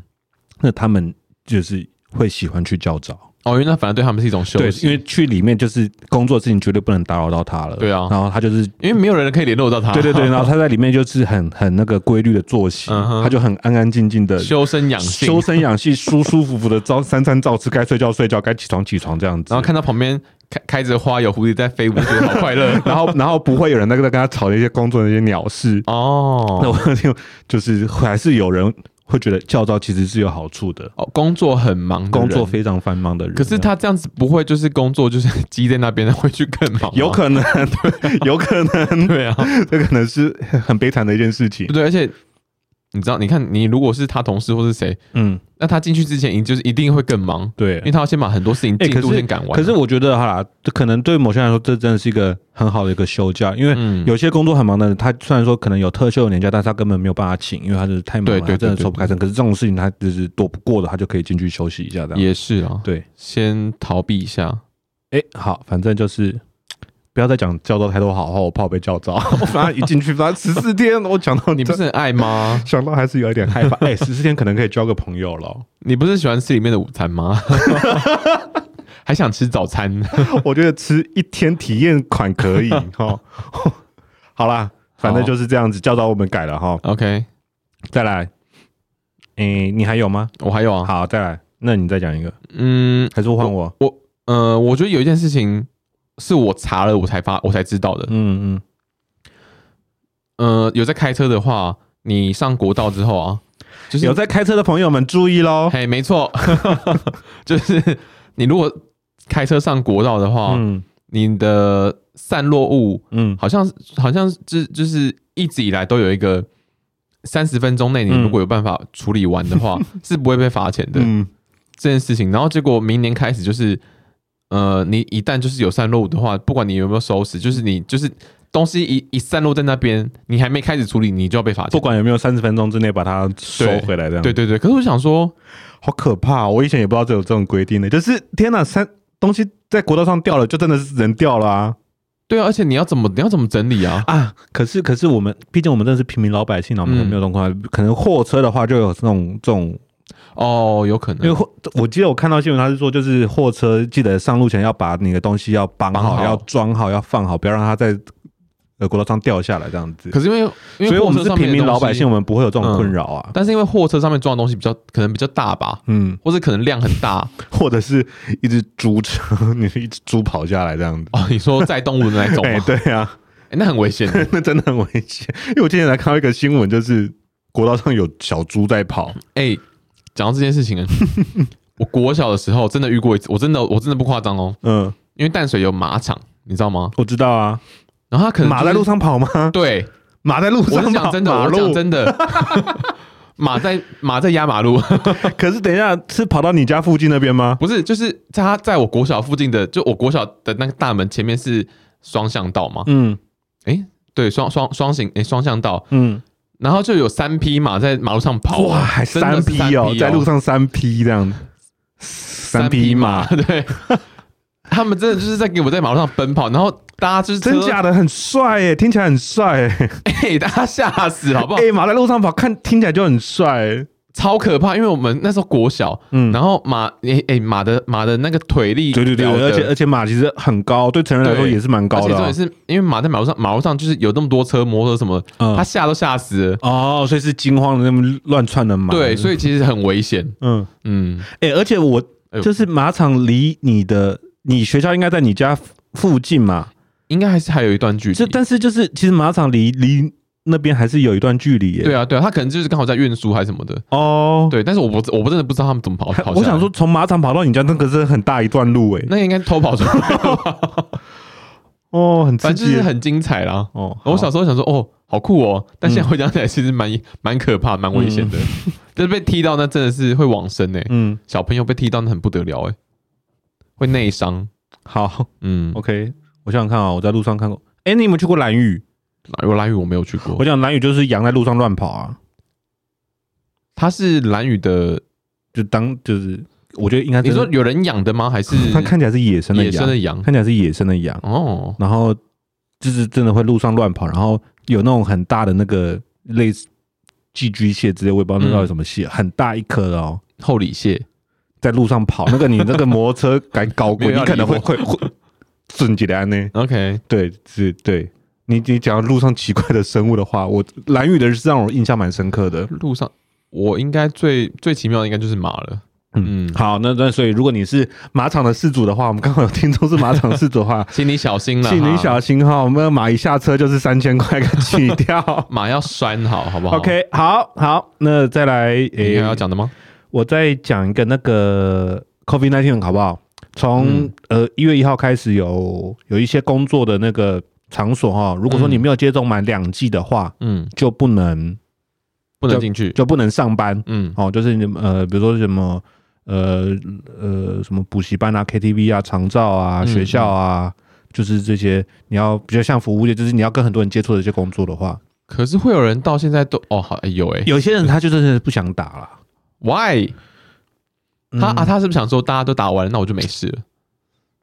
那他们就是会喜欢去叫召。哦，因为那反而对他们是一种休息，因为去里面就是工作的事情，绝对不能打扰到他了。对啊，然后他就是因为没有人可以联络到他。对对对，*laughs* 然后他在里面就是很很那个规律的作息，他就很安安静静的修身养性，修身养性，*laughs* 舒舒服服的照三餐照吃，该睡觉睡觉，该起床起床这样子。然后看到旁边开开着花，有蝴蝶在飞舞，觉得好快乐。*laughs* 然后然后不会有人那个在跟他吵那些工作的那些鸟事哦。那我就就是还是有人。会觉得教招其实是有好处的哦，工作很忙，工作非常繁忙的人。可是他这样子不会，就是工作就是积在那边，会去更忙？有可能，对，有可能，*laughs* 对啊，这可能是很悲惨的一件事情。对，而且。你知道？你看，你如果是他同事或是谁，嗯，那他进去之前，就是一定会更忙，对，因为他要先把很多事情进度先赶完。可是我觉得哈，这可能对某些人来说，这真的是一个很好的一个休假，因为有些工作很忙的人，他虽然说可能有特休的年假，但是他根本没有办法请，因为他是太忙了，他真的抽不开身。可是这种事情他就是躲不过的，他就可以进去休息一下，这样也是啊。对，先逃避一下。哎，好，反正就是。不要再讲教招太多好话，我怕我被教招。*laughs* 我反正一进去，反正十四天，我讲到你不是很爱吗？想到还是有一点害怕。*laughs* 哎，十四天可能可以交个朋友了。你不是喜欢吃里面的午餐吗？*laughs* 还想吃早餐？我觉得吃一天体验款可以哈。好啦，反正就是这样子。教招我们改了哈。OK，再来。哎，你还有吗？我还有啊。好，再来。那你再讲一个。嗯，还是换我？我呃，我觉得有一件事情。是我查了，我才发，我才知道的。嗯嗯，呃，有在开车的话，你上国道之后啊，就是有在开车的朋友们注意喽。嘿，没错，*laughs* 就是你如果开车上国道的话，嗯，你的散落物，嗯，好像好像就就是一直以来都有一个三十分钟内，你如果有办法处理完的话，*laughs* 是不会被罚钱的。嗯，这件事情，然后结果明年开始就是。呃，你一旦就是有散落物的话，不管你有没有收拾，就是你就是东西一一散落在那边，你还没开始处理，你就要被罚钱。不管有没有三十分钟之内把它收回来，这样。对对对。可是我想说，好可怕！我以前也不知道这有这种规定的，就是天哪，三东西在国道上掉了，就真的是人掉了啊。对啊，而且你要怎么你要怎么整理啊？啊，可是可是我们毕竟我们真的是平民老百姓啊，我们没有状况，嗯、可能货车的话就有这种这种。哦，有可能，因为货，我记得我看到新闻，他是说，就是货车记得上路前要把你的东西要绑好，好要装好，要放好，不要让它在呃国道上掉下来这样子。可是因为，因为所以我们是平民老百姓，我们不会有这种困扰啊、嗯。但是因为货车上面装的东西比较可能比较大吧，嗯，或者可能量很大，*laughs* 或者是一只猪车，你是一只猪跑下来这样子。哦，你说载动物的那种吗？欸、*laughs* 对啊，欸、那很危险，*laughs* 那真的很危险。因为我今天才看到一个新闻，就是国道上有小猪在跑，哎、欸。讲到这件事情啊，*laughs* 我国小的时候真的遇过一次，我真的我真的不夸张哦。嗯，因为淡水有马场，你知道吗？我知道啊。然后他可能、就是、马在路上跑吗？对，马在路上跑。我讲真的，我讲真的，*laughs* 马在马在压马路。*laughs* 可是等一下，是跑到你家附近那边吗？不是，就是在他在我国小附近的，就我国小的那个大门前面是双向道嘛。嗯，哎、欸，对，双双双行哎，双、欸、向道。嗯。然后就有三匹马在马路上跑，哇，还三匹哦，在路上三匹这样，三匹马，*laughs* 对，他们真的就是在给我在马路上奔跑，然后大家就是真假的很帅耶，听起来很帅哎，*laughs* 哎，大家吓死好不好？哎，马在路上跑，看听起来就很帅。超可怕，因为我们那时候国小，嗯，然后马，诶诶，马的马的那个腿力，对对对，而且而且马其实很高，对成人来说也是蛮高的。而且重点是因为马在马路上，马路上就是有那么多车、摩托什么，他吓都吓死了。哦，所以是惊慌的那么乱窜的马。对，所以其实很危险。嗯嗯，诶，而且我就是马场离你的你学校应该在你家附近嘛？应该还是还有一段距离。这但是就是其实马场离离那边还是有一段距离耶。对啊，对啊，他可能就是刚好在运输还是什么的哦。对，但是我不我不真的不知道他们怎么跑。跑 *laughs* 我想说从马场跑到你家那个是很大一段路诶。那应该偷跑出来。*laughs* 哦，很刺激，反正很精彩啦。哦，我小时候想说哦。好酷哦！但现在回想起来，其实蛮蛮可怕、蛮危险的。就是被踢到，那真的是会往生诶。嗯，小朋友被踢到，那很不得了诶，会内伤。好，嗯，OK。我想想看啊，我在路上看过。哎，你有没有去过兰屿？兰屿，兰屿我没有去过。我讲蓝屿就是羊在路上乱跑啊。它是蓝屿的，就当就是，我觉得应该你说有人养的吗？还是 *laughs* 它看起来是野生的野生的羊？看起来是野生的羊哦。然后就是真的会路上乱跑，然后。有那种很大的那个类似寄居蟹之类，我也不知道那到底什么蟹，很大一颗的哦，厚礼蟹在路上跑，那个你 *laughs* 那个摩托车敢搞过，你可能会会会瞬间的呢。OK，对，是，对你你讲路上奇怪的生物的话，我蓝雨的是让我印象蛮深刻的。路上我应该最最奇妙的应该就是马了。嗯，好，那那所以如果你是马场的事主的话，我们刚好有听众是马场事主的话，*laughs* 请你小心了，*laughs* 请你小心哈。我们马一下车就是三千块给取掉，*laughs* 马要拴好，好不好？OK，好好，那再来，诶，你还要讲的吗？我再讲一个那个 COVID nineteen 好不好？从、嗯、呃一月一号开始有有一些工作的那个场所哈，如果说你没有接种满两剂的话，嗯，就不能不能进去。就，就不能上班，嗯，哦，就是你呃，比如说什么。呃呃，什么补习班啊、KTV 啊、长照啊、学校啊，嗯、就是这些，你要比较像服务业，就是你要跟很多人接触的一些工作的话，可是会有人到现在都哦，好有诶、欸，有些人他就真的不想打了，Why？他啊，他是不是想说大家都打完了，那我就没事了？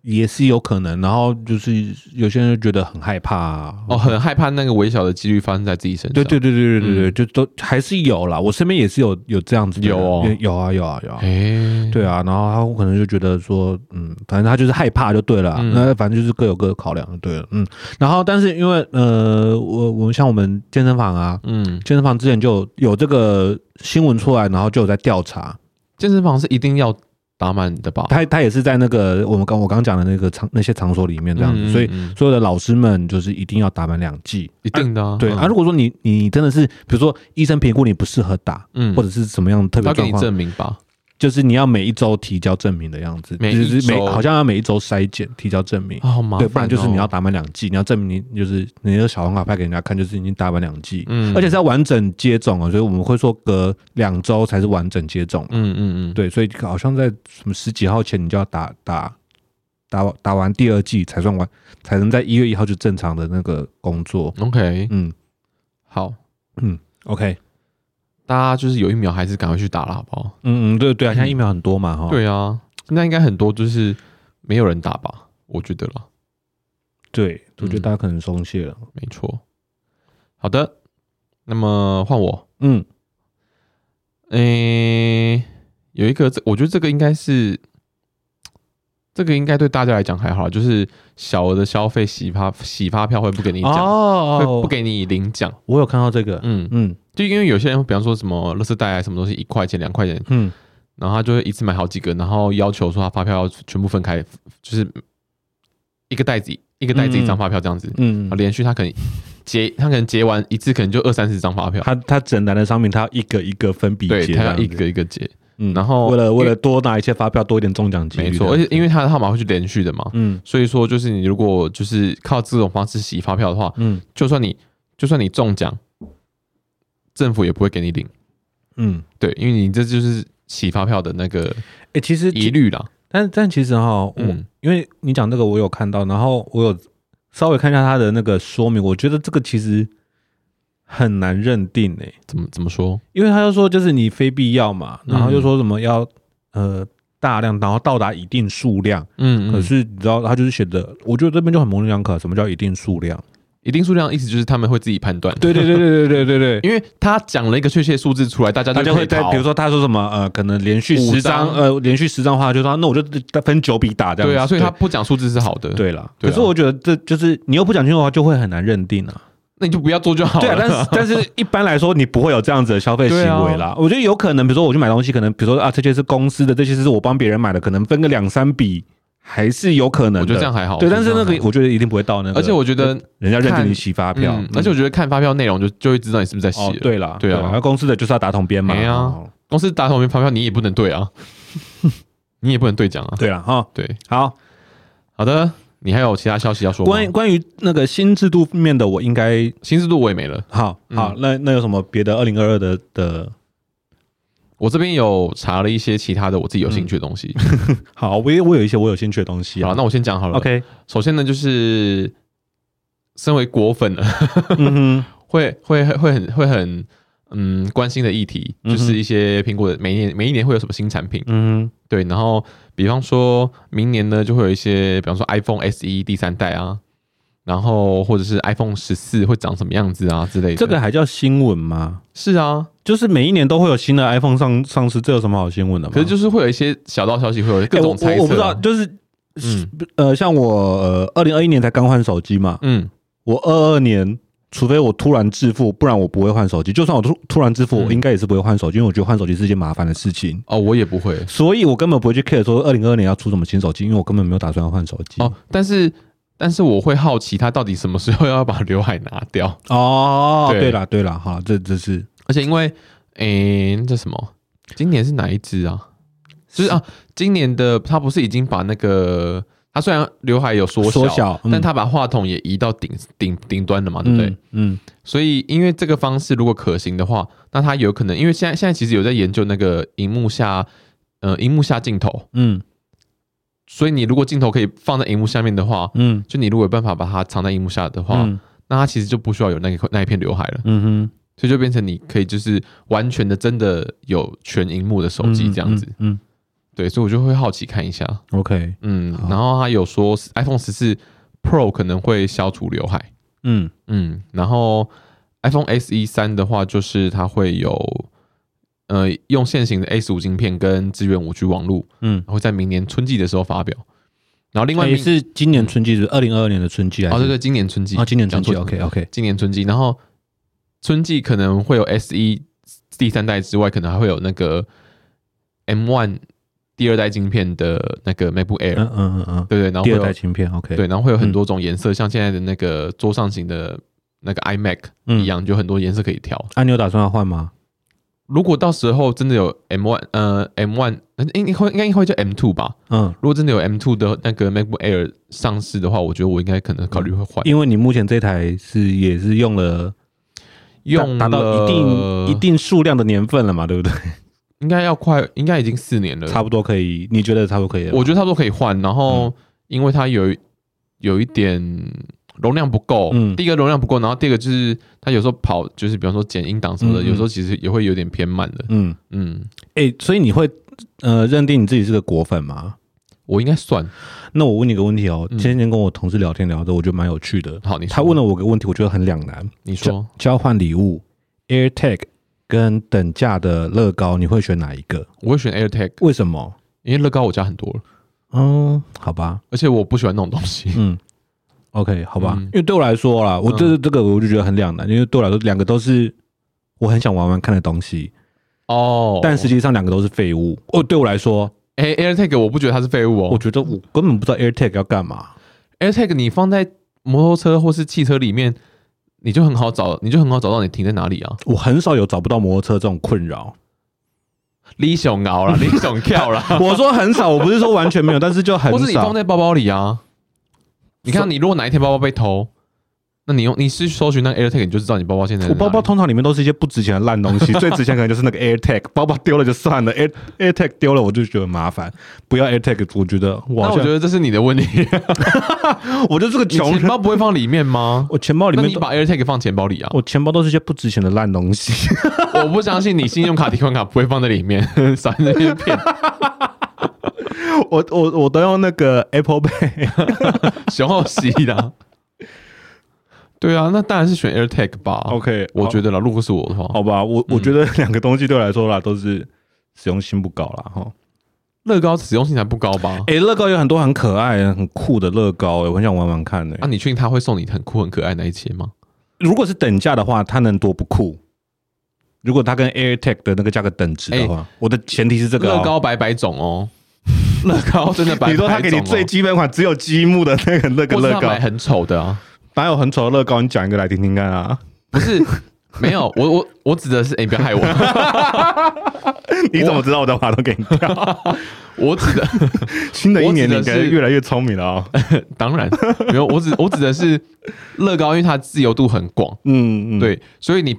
也是有可能，然后就是有些人就觉得很害怕，啊，哦，很害怕那个微小的几率发生在自己身上。对对对对对对就都还是有啦。我身边也是有有这样子的，有哦，有啊有啊有啊。哎，对啊，然后他可能就觉得说，嗯，反正他就是害怕就对了，嗯、那反正就是各有各的考量就对了，嗯。然后，但是因为呃，我我们像我们健身房啊，嗯，健身房之前就有这个新闻出来，然后就有在调查，健身房是一定要。打满的吧，他他也是在那个我们刚我刚讲的那个场那些场所里面这样子，嗯嗯、所以所有的老师们就是一定要打满两剂，一定的、啊。对、嗯、啊，如果说你你真的是比如说医生评估你不适合打，嗯，或者是什么样特别状况，他给你证明吧。就是你要每一周提交证明的样子，每就是每好像要每一周筛检提交证明，好麻烦。对，不然就是你要打满两剂，你要证明你就是你的小黄卡派给人家看，就是已经打满两剂，嗯，而且是要完整接种啊，所以我们会说隔两周才是完整接种，嗯嗯嗯，对，所以好像在什么十几号前你就要打打打打完第二剂才算完，才能在一月一号就正常的那个工作。OK，嗯，好，嗯，OK。大家就是有疫苗，还是赶快去打了，好不好？嗯嗯，对对啊，现在疫苗很多嘛，哈、嗯。对啊，那应该很多就是没有人打吧？我觉得啦。对，我觉得大家可能松懈了。嗯、没错。好的，那么换我。嗯。诶、欸，有一个，这我觉得这个应该是。这个应该对大家来讲还好，就是小额的消费洗发洗发票会不给你奖，哦、会不给你领奖。我有看到这个，嗯嗯，就因为有些人，比方说什么垃圾袋啊，什么东西一块钱两块钱，嗯，然后他就会一次买好几个，然后要求说他发票要全部分开，就是一个袋子一个袋子一张发票这样子，嗯，连续他可能结他可能结完一次可能就二三十张发票，他他整单的商品他要一个一个分笔结，对，他要一个一个结。嗯，然后为了为了多拿一些发票，多一点中奖机会，没错，而且因为他的号码会是连续的嘛，嗯，所以说就是你如果就是靠这种方式洗发票的话，嗯，就算你就算你中奖，政府也不会给你领，嗯，对，因为你这就是洗发票的那个，哎，其实疑虑啦，但但其实哈，嗯，因为你讲这个我有看到，然后我有稍微看一下他的那个说明，我觉得这个其实。很难认定诶、欸，怎么怎么说？因为他就说，就是你非必要嘛，然后又说什么要呃大量，然后到达一定数量，嗯，可是你知道他就是写的，我觉得这边就很模棱两可。什么叫一定数量？一定数量意思就是他们会自己判断。对对对对对对对对，因为他讲了一个确切数字出来，大家就会在，比如说他说什么呃，可能连续十张呃连续十张的话，就说那我就分九笔打这样。对啊，所以他不讲数字是好的。对了，可是我觉得这就是你又不讲清楚的话，就会很难认定啊。那你就不要做就好了。对啊，但是 *laughs* 但是一般来说，你不会有这样子的消费行为啦。啊、我觉得有可能，比如说我去买东西，可能比如说啊，这些是公司的，这些是我帮别人买的，可能分个两三笔还是有可能。我觉得这样还好。对，但是那个我觉得一定不会到那个。而且我觉得人家认定你洗发票，而且我觉得看发票内容就就会知道你是不是在洗。对啦，对啊，公司的就是要打桶编嘛。没啊，公司打桶编发票你也不能对啊，*laughs* 你也不能对奖啊。对了哈，对，好好的。你还有其他消息要说吗？关于关于那个新制度面的，我应该新制度我也没了。好，好，那那有什么别的二零二二的的？我这边有查了一些其他的我自己有兴趣的东西。*laughs* 好，我也我有一些我有兴趣的东西。好，那我先讲好了。OK，首先呢，就是身为果粉的，*laughs* 会会会很会很嗯关心的议题，就是一些苹果的每一年每一年会有什么新产品。嗯，对，然后。比方说明年呢，就会有一些，比方说 iPhone SE 第三代啊，然后或者是 iPhone 十四会长什么样子啊之类的。这个还叫新闻吗？是啊，就是每一年都会有新的 iPhone 上上市，这有什么好新闻的吗？可是就是会有一些小道消息，会有各种猜测、啊欸我。我不知道，就是嗯呃，像我呃，二零二一年才刚换手机嘛，嗯，我二二年。除非我突然致富，不然我不会换手机。就算我突突然致富，我应该也是不会换手机，因为我觉得换手机是一件麻烦的事情。哦，我也不会，所以我根本不会去 care 说二零二二年要出什么新手机，因为我根本没有打算要换手机。哦，但是但是我会好奇他到底什么时候要把刘海拿掉。哦，对了对了，哈，这这是，而且因为，诶，这什么？今年是哪一只啊？就是啊，今年的他不是已经把那个。他虽然刘海有缩小，小嗯、但他把话筒也移到顶顶顶端了嘛，对不对？嗯，嗯，所以因为这个方式如果可行的话，那他有可能，因为现在现在其实有在研究那个荧幕下，呃，荧幕下镜头，嗯，所以你如果镜头可以放在荧幕下面的话，嗯，就你如果有办法把它藏在荧幕下的话，嗯、那它其实就不需要有那个那一片刘海了，嗯哼，所以就变成你可以就是完全的真的有全荧幕的手机这样子，嗯。嗯嗯对，所以我就会好奇看一下。OK，嗯，然后他有说 iPhone 十四 Pro 可能会消除刘海。嗯嗯，然后 iPhone SE 三的话，就是它会有呃用现行的 A 十五晶片跟支援五 G 网络。嗯，会在明年春季的时候发表。然后另外也是今年春季，是二零二二年的春季啊？哦，对对，今年春季啊，今年春季。OK OK，今年春季，然后春季可能会有 SE 第三代之外，可能还会有那个 M one。第二代晶片的那个 MacBook Air，嗯嗯嗯对对，然后第二代晶片，OK，对，然后会有很多种颜色，像现在的那个桌上型的那个 iMac 一样，就很多颜色可以调。啊，你有打算要换吗？如果到时候真的有 M one，呃，M1，应应会应该应该会叫 M two 吧？嗯，如果真的有 M two 的那个 MacBook Air 上市的话，我觉得我应该可能考虑会换，因为你目前这台是也是用了用达到一定一定数量的年份了嘛，对不对？应该要快，应该已经四年了，差不多可以。你觉得差不多可以？我觉得差不多可以换。然后，因为它有有一点容量不够，嗯，第一个容量不够，然后第二个就是它有时候跑，就是比方说剪音档什么的，有时候其实也会有点偏慢的。嗯嗯，哎，所以你会呃认定你自己是个果粉吗？我应该算。那我问你个问题哦，前几天跟我同事聊天聊的，我觉得蛮有趣的。好，你他问了我个问题，我觉得很两难。你说交换礼物，AirTag。跟等价的乐高，你会选哪一个？我会选 AirTag。为什么？因为乐高我家很多了。嗯，好吧。而且我不喜欢那种东西。*laughs* 嗯，OK，好吧。嗯、因为对我来说啦，我这这个我就觉得很两难，因为对我来说，两个都是我很想玩玩看的东西。哦。但实际上两个都是废物。哦，对我来说，哎，AirTag 我不觉得它是废物哦。我觉得我根本不知道 AirTag 要干嘛。AirTag 你放在摩托车或是汽车里面。你就很好找，你就很好找到你停在哪里啊！我很少有找不到摩托车这种困扰。李雄熬了，*laughs* 李雄跳了。我说很少，我不是说完全没有，但是就很少。或是你放在包包里啊？你看，你如果哪一天包包被偷。那你用你是搜寻那个 AirTag，你就知道你包包现在。我包包通常里面都是一些不值钱的烂东西，最值钱可能就是那个 AirTag。包包丢了就算了，Air AirTag 丢了我就觉得麻烦。不要 AirTag，我觉得我。那我觉得这是你的问题。*laughs* 我就是个穷人。钱包不会放里面吗？我钱包里面，你把 AirTag 放钱包里啊？我钱包都是一些不值钱的烂东西。*laughs* 我不相信你信用卡提款卡不会放在里面，*laughs* 少在那边骗。我我我都用那个 Apple Pay，熊好西的。对啊，那当然是选 AirTag 吧。OK，我觉得啦，如果是我的话，好吧，我我觉得两个东西对我来说啦，都是使用性不高啦。哈。乐高使用性才不高吧？诶，乐高有很多很可爱、很酷的乐高，我很想玩玩看诶。那你确定他会送你很酷、很可爱那一些吗？如果是等价的话，它能多不酷？如果它跟 AirTag 的那个价格等值的话，我的前提是这个。乐高百百种哦，*laughs* 乐高真的白，你说他给你最基本款只有积木的那个那个乐高，买很丑的啊？哪有很丑的乐高？你讲一个来听听看啊！不是，*laughs* 没有，我我我指的是，哎、不要害我！*laughs* 你怎么知道我的话都给你跳？*laughs* 我指的新的一年，你应该越来越聪明了啊、哦！当然没有，我指我指的是乐高，因为它自由度很广，嗯，嗯，对，所以你。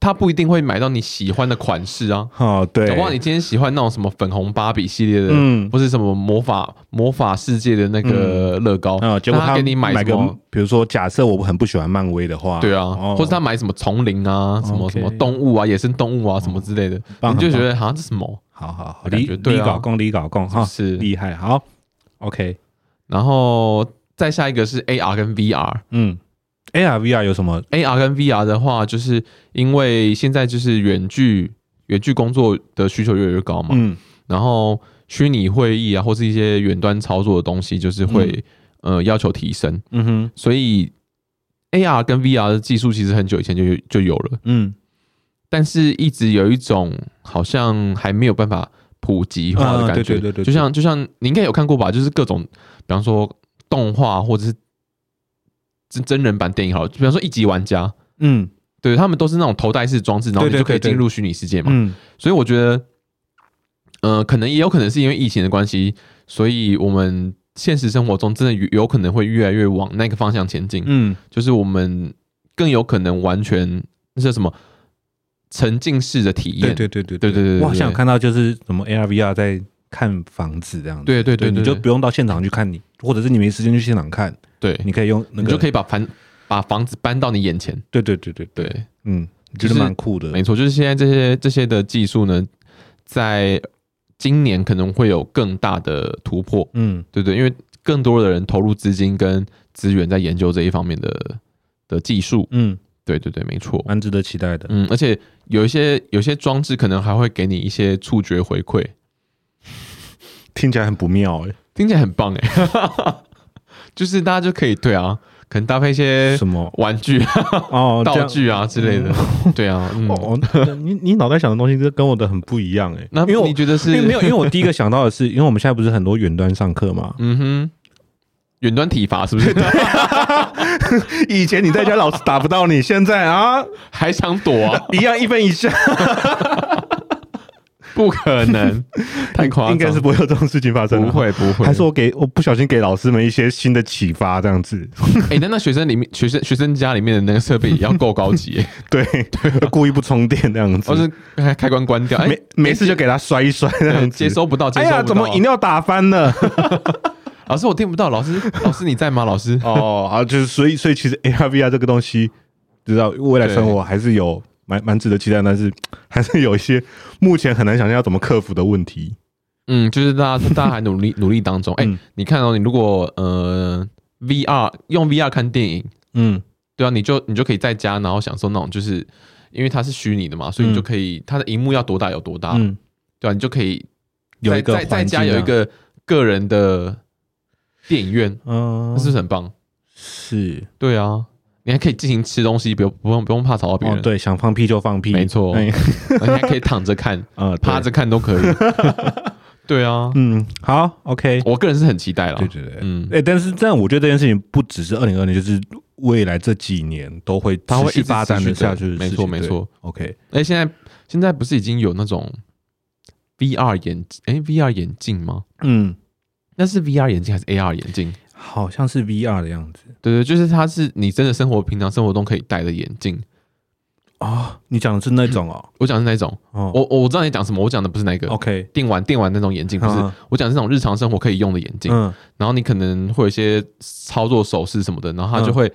他不一定会买到你喜欢的款式啊！哦，对，搞不好你今天喜欢那种什么粉红芭比系列的，嗯，或是什么魔法魔法世界的那个乐高啊，结果他给你买什么？比如说，假设我很不喜欢漫威的话，对啊，或者他买什么丛林啊，什么什么动物啊，野生动物啊，什么之类的，你就觉得好像这什么？好好好，理理搞工理搞工哈，是。厉害。好，OK，然后再下一个是 AR 跟 VR，嗯。A R V R 有什么？A R 跟 V R 的话，就是因为现在就是远距远距工作的需求越来越高嘛，嗯，然后虚拟会议啊，或是一些远端操作的东西，就是会、嗯、呃要求提升，嗯哼，所以 A R 跟 V R 的技术其实很久以前就就有了，嗯，但是一直有一种好像还没有办法普及化的感觉，对对对，就像就像你应该有看过吧，就是各种比方说动画或者是。真真人版电影好了，比方说一级玩家，嗯，对他们都是那种头戴式装置，然后你就可以进入虚拟世界嘛。嗯，所以我觉得，呃，可能也有可能是因为疫情的关系，所以我们现实生活中真的有可能会越来越往那个方向前进。嗯，就是我们更有可能完全那叫什么沉浸式的体验。对对对对对对对，我好像有看到就是什么 AR VR 在看房子这样子。对对对，你就不用到现场去看你，或者是你没时间去现场看。对，你可以用，你就可以把房把房子搬到你眼前。对对对对对，嗯，觉得蛮酷的。没错，就是现在这些这些的技术呢，在今年可能会有更大的突破。嗯，对对，因为更多的人投入资金跟资源在研究这一方面的的技术。嗯，对对对，没错，蛮值得期待的。嗯，而且有一些有些装置可能还会给你一些触觉回馈，听起来很不妙哎，听起来很棒哎。*laughs* 就是大家就可以对啊，可能搭配一些什么玩具哦、道具啊之类的，对啊。哦，你你脑袋想的东西跟我的很不一样哎。那因为你觉得是没有，因为我第一个想到的是，因为我们现在不是很多远端上课嘛，嗯哼，远端体罚是不是？*laughs* 以前你在家老师打不到你，现在啊还想躲啊？*laughs* 一样一分一下。*laughs* 不可能，*laughs* 太夸张，应该是不会有这种事情发生。不会，不会，还是我给我不小心给老师们一些新的启发，这样子。*laughs* 哎、欸，那那学生里面，学生学生家里面的那个设备也要够高级、欸，对对，故意不充电这样子，或是开开关关掉，哎、欸，没事就给他摔一摔这样子，接收不到，接收不到。哎呀，怎么饮料打翻了？老师，我听不到。老师，老师你在吗？老师，哦，啊，就是所以，所以其实 AR VR 这个东西，知道未来生活还是有。蛮蛮值得期待，但是 *laughs* 还是有一些目前很难想象要怎么克服的问题。嗯，就是大家大家还努力努力当中。哎、欸，你看哦，你如果呃 VR 用 VR 看电影，嗯，对啊，你就你就可以在家，然后享受那种，就是因为它是虚拟的嘛，所以你就可以它的荧幕要多大有多大，嗯，对啊，你就可以在有一个在在家有一个个人的电影院，嗯，是不是很棒？是，对啊。你还可以进行吃东西，不用不用不用怕吵到别人。哦，对，想放屁就放屁，没错。*laughs* 你还可以躺着看，*laughs* 呃，趴着看都可以。*laughs* 对啊，嗯，好，OK。我个人是很期待了，对对对，嗯，哎，但是这样，我觉得这件事情不只是二零二零，就是未来这几年都会，它会一直发展的下去。没错，没错。OK。哎，现在现在不是已经有那种 VR 眼哎 VR 眼镜吗？嗯，那是 VR 眼镜还是 AR 眼镜？好像是 VR 的样子，对对，就是它是你真的生活平常生活中可以戴的眼镜啊。你讲的是那种哦，我讲的是那种。哦，我我知道你讲什么，我讲的不是那个。OK，电玩电玩那种眼镜不是，我讲的是那种日常生活可以用的眼镜。嗯，然后你可能会有一些操作手势什么的，然后它就会，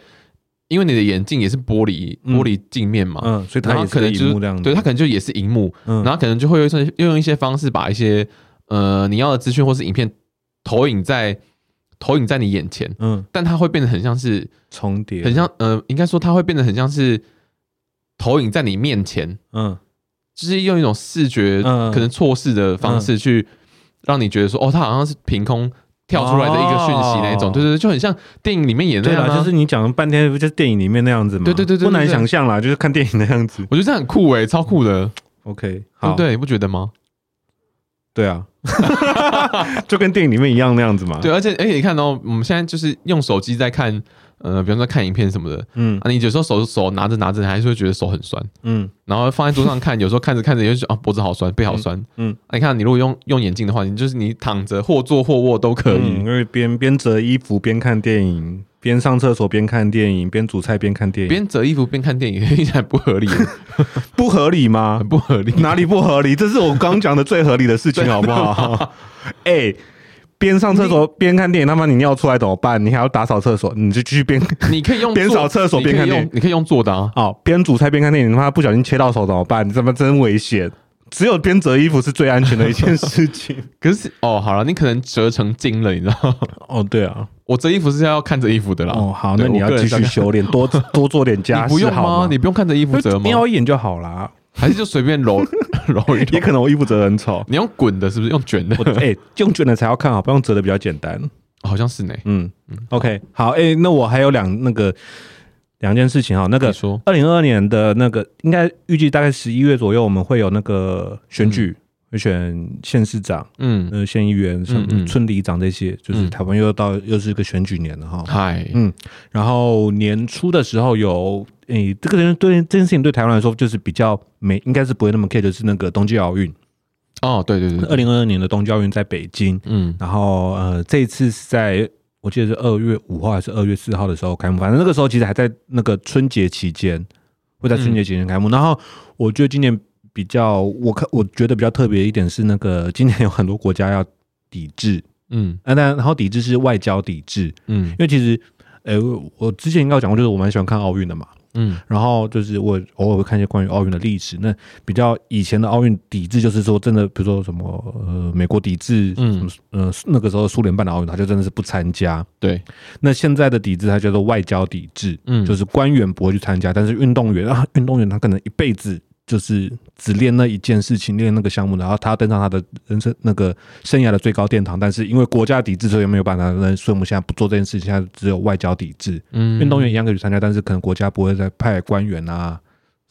因为你的眼镜也是玻璃玻璃镜面嘛，嗯，所以它可能就是对，它可能就也是荧幕，然后可能就会用用一些方式把一些呃你要的资讯或是影片投影在。投影在你眼前，嗯，但它会变得很像是重叠，很像，呃，应该说它会变得很像是投影在你面前，嗯，就是用一种视觉可能错视的方式去让你觉得说，哦，它好像是凭空跳出来的一个讯息那种，对对对，就很像电影里面演的那样，就是你讲了半天，不就是电影里面那样子嘛，对对对对，不难想象啦，就是看电影的样子，我觉得这很酷诶，超酷的，嗯，OK，好，对，你不觉得吗？对啊，*laughs* 就跟电影里面一样那样子嘛。对，而且而且你看到我们现在就是用手机在看。呃，比方说看影片什么的，嗯啊，你有时候手手拿着拿着，你还是会觉得手很酸，嗯，然后放在桌上看，*laughs* 有时候看着看着，也得啊脖子好酸，背好酸，嗯，嗯啊、你看你如果用用眼镜的话，你就是你躺着或坐或卧都可以，嗯、因为边边折衣服边看电影，边上厕所边看电影，边煮菜边看电影，边折衣服边看电影，*laughs* 听起来不合理，*laughs* 不合理吗？不合理，哪里不合理？这是我刚讲的最合理的事情，好不好？哎、欸。边上厕所边看电影，他妈你尿出来怎么办？你还要打扫厕所，你就继续边，*laughs* 你可以用边扫厕所边看电影，你可以用坐的啊。哦，边煮菜边看电影，他妈不小心切到手怎么办？你这么真危险。只有边折衣服是最安全的一件事情。*laughs* 可是哦，好了，你可能折成精了，你知道吗？哦，对啊，我折衣服是要看着衣服的啦。哦，好，那你要继续修炼，多多做点家事，*laughs* 不用吗？你不用看着衣服折吗？瞄一眼就好啦。还是就随便揉 *laughs* 揉一揉，*laughs* 也可能我衣服折得很丑。你用滚的，是不是用卷的？哎、欸，用卷的才要看好，不用折的比较简单。好像是呢。嗯嗯，OK，好。哎、欸，那我还有两那个两件事情哈。那个二零二二年的那个，应该预计大概十一月左右，我们会有那个选举。选县市长，嗯，呃，县议员、什么村里长这些，嗯、就是台湾又到又是一个选举年了哈。嗨，嗯，然后年初的时候有，诶、欸，这个人对这件事情对台湾来说就是比较没，应该是不会那么 care，就是那个冬季奥运。哦，对对对，二零二二年的冬季奥运在北京，嗯，然后呃，这一次是在我记得是二月五号还是二月四号的时候开幕，反正那个时候其实还在那个春节期间，会在春节期间开幕。嗯、然后我觉得今年。比较我看我觉得比较特别一点是那个 *laughs* 今年有很多国家要抵制，嗯，那但然后抵制是外交抵制，嗯，因为其实，呃，我之前应该有讲过，就是我蛮喜欢看奥运的嘛，嗯，然后就是我偶尔会看一些关于奥运的历史，那比较以前的奥运抵制就是说真的，比如说什么呃美国抵制，嗯，呃那个时候苏联办的奥运，他就真的是不参加，对，那现在的抵制它叫做外交抵制，嗯，就是官员不会去参加，但是运动员啊，运动员他可能一辈子。就是只练那一件事情，练那个项目，然后他要登上他的人生那个生涯的最高殿堂。但是因为国家抵制，所以没有办法。所以我们现在不做这件事情，现在只有外交抵制。嗯，运动员一样可以去参加，但是可能国家不会再派官员啊，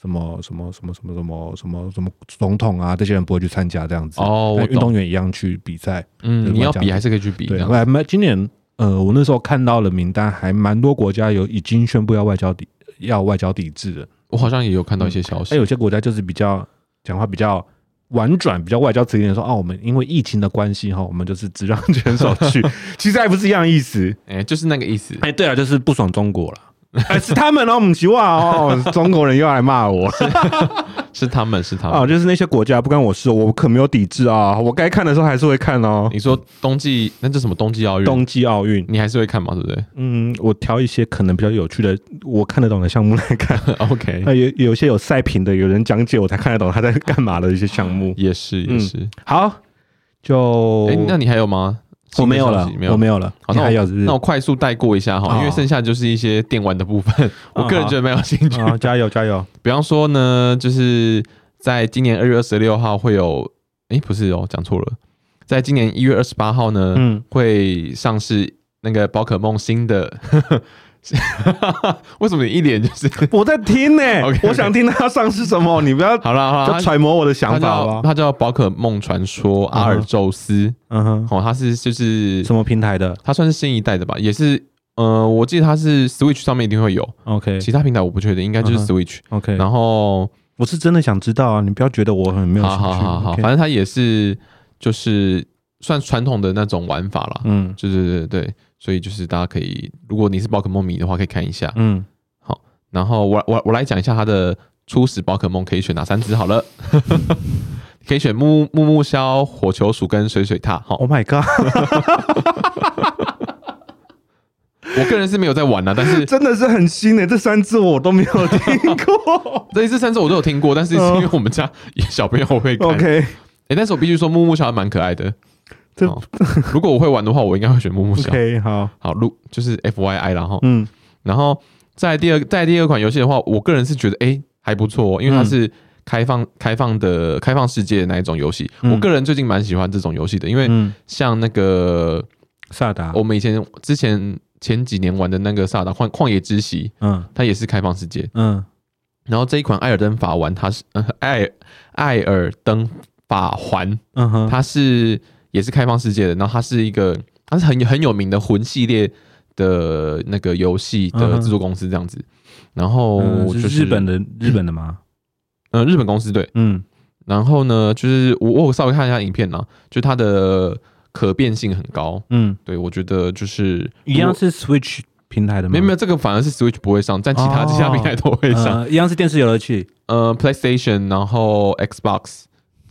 什么什么什么什么什么什么什么总统啊，这些人不会去参加这样子。哦，运动员一样去比赛。嗯，你要比还是可以去比。对，没今年呃，我那时候看到了名单，还蛮多国家有已经宣布要外交抵要外交抵制的。我好像也有看到一些消息，哎，有些国家就是比较讲话比较婉转，比较外交词一点，说啊，我们因为疫情的关系哈，我们就是只让 *laughs* 选手去，*laughs* 其实还不是一样意思，哎，就是那个意思，哎，对啊，就是不爽中国了。哎，是他们哦，我们希望哦，中国人又来骂我，*laughs* 是他们，是他们啊，就是那些国家不关我事，我可没有抵制啊，我该看的时候还是会看哦。你说冬季，那这什么冬季奥运？冬季奥运，你还是会看嘛，对不对？嗯，我挑一些可能比较有趣的，我看得懂的项目来看。*laughs* OK，*laughs* 那有有些有赛评的，有人讲解，我才看得懂他在干嘛的一些项目。也是，也是。好，就哎，那你还有吗？我没有了，我没有了。好，那我那我快速带过一下哈，因为剩下就是一些电玩的部分，*laughs* 我个人觉得没有兴趣。加油加油！比方说呢，就是在今年二月二十六号会有，哎，不是哦，讲错了，在今年一月二十八号呢，嗯，会上市那个宝可梦新的。*laughs* 为什么你一脸就是我在听呢？我想听他上是什么，你不要好了好了，揣摩我的想法吧。他叫宝可梦传说阿尔宙斯，嗯哼，哦，他是就是什么平台的？他算是新一代的吧？也是，呃，我记得他是 Switch 上面一定会有，OK，其他平台我不确定，应该就是 Switch，OK。然后我是真的想知道啊，你不要觉得我很没有兴趣，好好好，反正他也是就是算传统的那种玩法啦。嗯，对对对对。所以就是大家可以，如果你是宝可梦迷的话，可以看一下。嗯，好，然后我我我来讲一下它的初始宝可梦可以选哪三只好了，*laughs* 可以选木木木枭、火球鼠跟水水獭。好，Oh my god！*laughs* 我个人是没有在玩啊，但是 *laughs* 真的是很新诶，这三只我都没有听过。这这三只我都有听过，但是是因为我们家小朋友会看。OK，哎，但是我必须说木木枭还蛮可爱的。这如果我会玩的话，我应该会选木木小。OK，好，好，如就是 FYI，然后嗯，然后在第二在第二款游戏的话，我个人是觉得哎还不错，因为它是开放开放的开放世界的那一种游戏。我个人最近蛮喜欢这种游戏的，因为像那个萨达，我们以前之前前几年玩的那个萨达旷旷野之息，嗯，它也是开放世界，嗯，然后这一款艾尔登法环，它是艾艾尔登。法环，嗯哼，它是也是开放世界的，然后它是一个它是很很有名的魂系列的那个游戏的制作公司这样子，然后就是日本的日本的吗？嗯，日本公司对，嗯，然后呢，就是我我稍微看一下影片呢，就它的可变性很高，嗯，对我觉得就是一样是 Switch 平台的吗？没有没有，这个反而是 Switch 不会上，但其他其他平台都会上，一样是电视游乐器，呃，PlayStation，然后 Xbox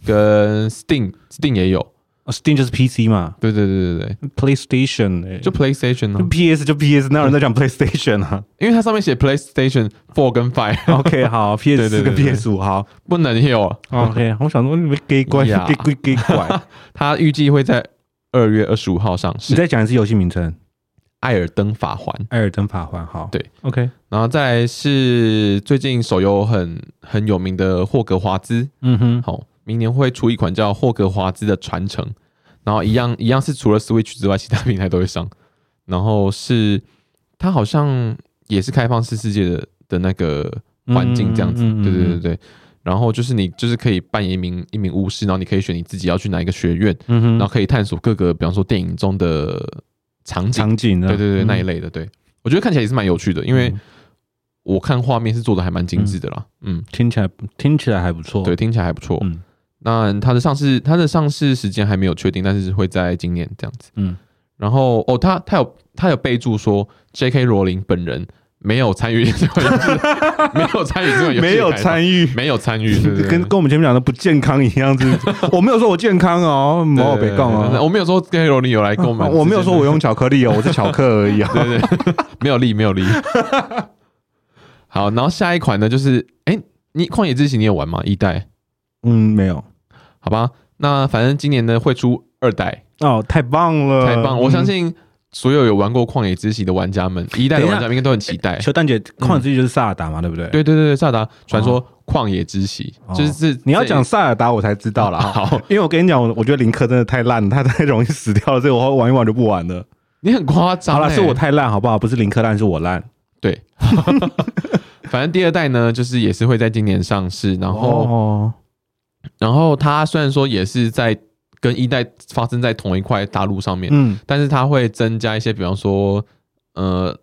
跟 Steam，Steam 也有。哦，Steam 就是 PC 嘛？对对对对对，PlayStation 就 PlayStation 就 PS 就 PS，哪有人在讲 PlayStation 啊？因为它上面写 PlayStation Four 跟 Five。OK，好，PS 四跟 PS 五，好，不能有。OK，我想说你们给怪，给怪给怪。*laughs* 它预计会在二月二十五号上市。你再讲一次游戏名称，《艾尔登法环》。艾尔登法环，好，对，OK。然后再来是最近手游很很有名的霍格华兹，嗯哼，好。明年会出一款叫《霍格华兹的传承》，然后一样一样是除了 Switch 之外，其他平台都会上。然后是它好像也是开放式世界的的那个环境这样子，对对对对。然后就是你就是可以扮演一名一名巫师，然后你可以选你自己要去哪一个学院，然后可以探索各个，比方说电影中的场景，场景，对对对那一类的。对，我觉得看起来也是蛮有趣的，因为我看画面是做的还蛮精致的啦。嗯，听起来听起来还不错，对，听起来还不错。嗯。那它的上市，它的上市时间还没有确定，但是会在今年这样子。嗯，然后哦，他他有他有备注说，J.K. 罗琳本人没有参与这款游戏，*laughs* 没有参与这款游戏，没有参与，没有参与，跟跟我们前面讲的不健康一样，是 *laughs* 我没有说我健康哦，没有别杠哦，我没有说 J.K. 罗琳有来跟我们，我没有说我用巧克力哦，*laughs* 我是巧克而已啊，对对，没有力，没有力。好，然后下一款呢，就是哎，你旷野之息你有玩吗？一代？嗯，没有。好吧，那反正今年呢会出二代哦，太棒了，太棒！我相信所有有玩过《旷野之息》的玩家们，一代的玩家们应该都很期待。小蛋姐，《旷野之息》就是萨尔达嘛，对不对？对对对对，萨尔达传说《旷野之息》就是你要讲萨尔达，我才知道啦。*laughs* 好，*laughs* 因为我跟你讲，我我觉得林克真的太烂，他太容易死掉了，所以我玩一玩就不玩了。你很夸张，好了，是我太烂，好不好？不是林克烂，是我烂。对，*laughs* 反正第二代呢，就是也是会在今年上市，然后。然后它虽然说也是在跟一代发生在同一块大陆上面，嗯，但是它会增加一些，比方说，呃，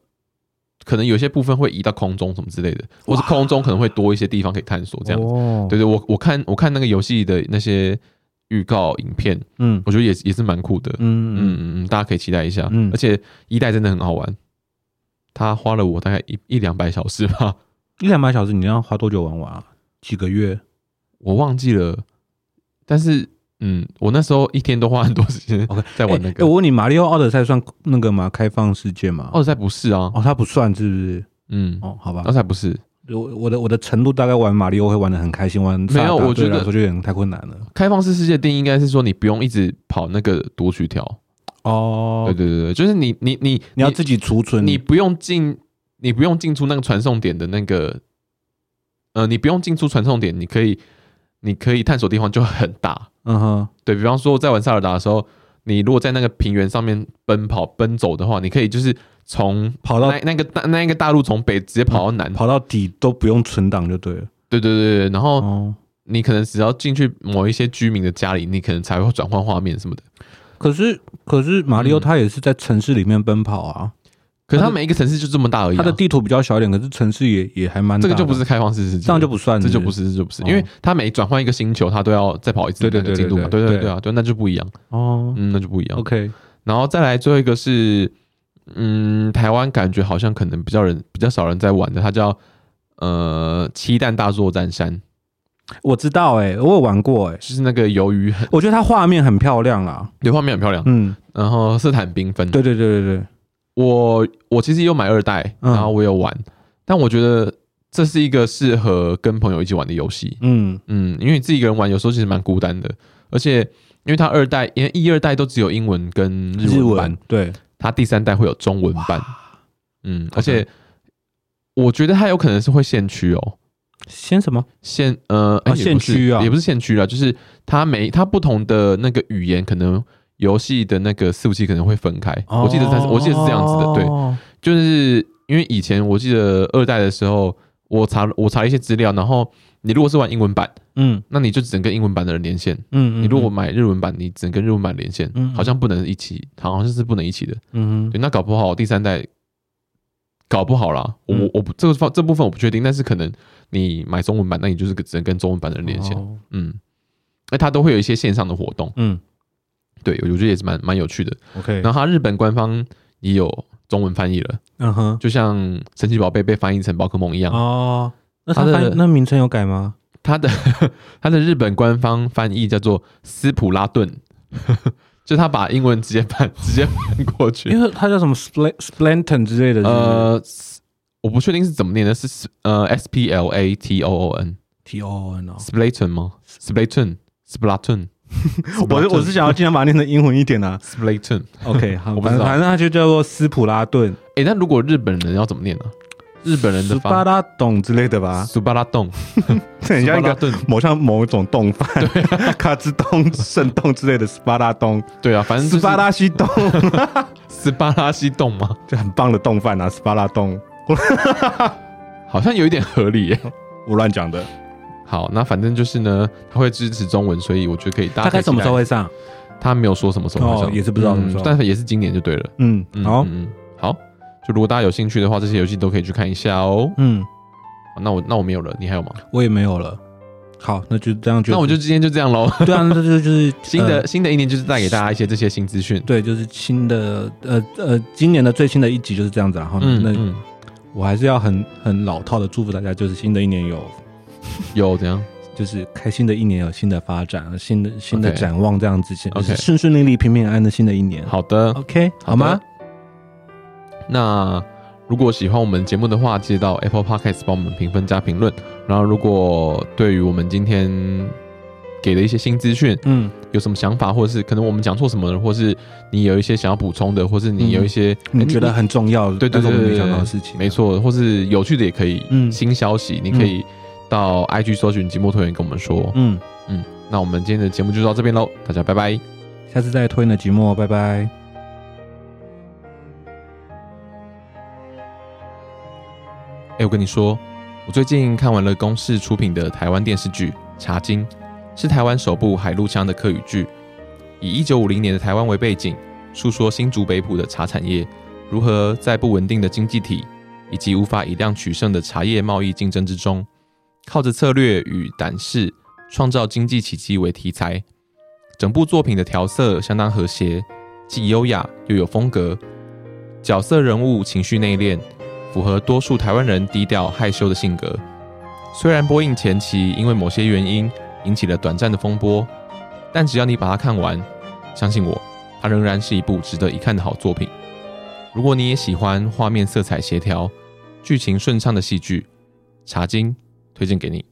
可能有些部分会移到空中什么之类的，或是空中可能会多一些地方可以探索，这样子。哦，对对，我我看我看那个游戏的那些预告影片，嗯，我觉得也也是蛮酷的，嗯嗯嗯，大家可以期待一下，嗯，而且一代真的很好玩，它花了我大概一一两百小时吧，一两百小时，你要花多久玩完啊？几个月？我忘记了，但是嗯，我那时候一天都花很多时间在玩那个。欸欸、我问你，马里奥奥德赛算那个吗？开放世界吗？奥德赛不是啊，哦，它不算是不是？嗯，哦，好吧，奥德赛不是。我我的我的程度大概玩马里奥会玩的很开心，玩没有？我觉得我觉得有点太困难了。开放式世界定义应该是说你不用一直跑那个读取条哦，对对对对，就是你你你你要自己储存，你不用进你不用进出那个传送点的那个，呃，你不用进出传送点，你可以。你可以探索的地方就很大，嗯哼，对，比方说在玩塞尔达的时候，你如果在那个平原上面奔跑奔走的话，你可以就是从跑到那那个大那个大陆从北直接跑到南，跑到底都不用存档就对了。对对对对，然后你可能只要进去某一些居民的家里，你可能才会转换画面什么的。可是可是马里奥他也是在城市里面奔跑啊。可是它每一个城市就这么大而已，它的地图比较小一点，可是城市也也还蛮大。这个就不是开放式世界，这样就不算，这就不是，这就不是，因为它每转换一个星球，它都要再跑一次那个进度嘛。对对对啊，对，那就不一样。哦，嗯，那就不一样。OK，然后再来最后一个是，嗯，台湾感觉好像可能比较人比较少人在玩的，它叫呃七弹大作战三。我知道，哎，我有玩过，哎，就是那个鱿鱼，我觉得它画面很漂亮啊，对，画面很漂亮，嗯，然后色彩缤纷，对对对对对。我我其实有买二代，然后我有玩，嗯、但我觉得这是一个适合跟朋友一起玩的游戏。嗯嗯，因为你自己一个人玩，有时候其实蛮孤单的。而且因为它二代，因为一二代都只有英文跟日文版，对，它第三代会有中文版。嗯，而且我觉得它有可能是会限区哦。限什么？限呃，限区啊，也不是限区啊，就是它每它不同的那个语言可能。游戏的那个伺服器可能会分开，我记得我记得是这样子的，对，就是因为以前我记得二代的时候，我查我查了一些资料，然后你如果是玩英文版，嗯，那你就只能跟英文版的人连线，嗯，嗯，你如果买日文版，你只能跟日文版连线，嗯，好像不能一起，好像是不能一起的，嗯哼，对，那搞不好第三代搞不好啦，我我不这个方这部分我不确定，但是可能你买中文版，那你就是只能跟中文版的人连线，嗯，那它都会有一些线上的活动，嗯，对，我觉得也是蛮蛮有趣的，OK，然后它日本官方也有。中文翻译了，嗯哼，就像神奇宝贝被翻译成宝可梦一样哦。那它的那名称有改吗？它的 *laughs* 它的日本官方翻译叫做斯普拉顿，*laughs* 就他把英文直接翻直接翻过去，因为它叫什么 Splatoon 之类的。呃，我不确定是怎么念的，是呃 S P L A T O O N T O O N Splatoon 吗 Splatoon。*laughs* 我我是想要尽量把它念成英文一点啊，*laughs* Splatoon，OK，*laughs* 好，反正反正它就叫做斯普拉顿。哎，那如果日本人要怎么念呢？日本人的斯巴拉洞之类的吧，斯巴拉洞，很像一个某像某一种洞饭，卡兹洞、圣洞之类的。斯巴拉洞。对啊，反正斯巴拉西洞，斯巴拉西洞嘛，就很棒的洞饭啊，斯巴拉洞，好像有一点合理耶，我乱讲的。好，那反正就是呢，他会支持中文，所以我觉得可以。大概什么时候会上？他没有说什么时候会上，也是不知道什么时候，但是也是今年就对了。嗯，好，嗯，好，就如果大家有兴趣的话，这些游戏都可以去看一下哦。嗯，那我那我没有了，你还有吗？我也没有了。好，那就这样，就那我就今天就这样喽。*laughs* 对啊，那就就是 *laughs* 新的新的一年，就是带给大家一些这些新资讯。对，就是新的呃呃，今年的最新的一集就是这样子。然后那我还是要很很老套的祝福大家，就是新的一年有。*laughs* 有怎样？就是开心的一年，有新的发展，新的新的展望，这样子，OK，顺顺利利、平平安安的新的一年。好的，OK，好吗？那如果喜欢我们节目的话，记得到 Apple Podcast 帮我们评分加评论。然后，如果对于我们今天给的一些新资讯，嗯，有什么想法，或者是可能我们讲错什么，或是你有一些想要补充的，或是你有一些你觉得很重要的，对对对，没想到的事情，没错，或是有趣的也可以，嗯，新消息你可以。到 IG 搜寻寂寞拖延跟我们说，嗯嗯，那我们今天的节目就到这边喽，大家拜拜，下次再拖延的寂寞，拜拜。哎、欸，我跟你说，我最近看完了公视出品的台湾电视剧《茶经》，是台湾首部海陆腔的客语剧，以一九五零年的台湾为背景，诉说新竹北埔的茶产业如何在不稳定的经济体以及无法以量取胜的茶叶贸易竞争之中。靠着策略与胆识创造经济奇迹为题材，整部作品的调色相当和谐，既优雅又有风格，角色人物情绪内敛，符合多数台湾人低调害羞的性格。虽然播映前期因为某些原因引起了短暂的风波，但只要你把它看完，相信我，它仍然是一部值得一看的好作品。如果你也喜欢画面色彩协调、剧情顺畅的戏剧，《茶金》。推荐给你。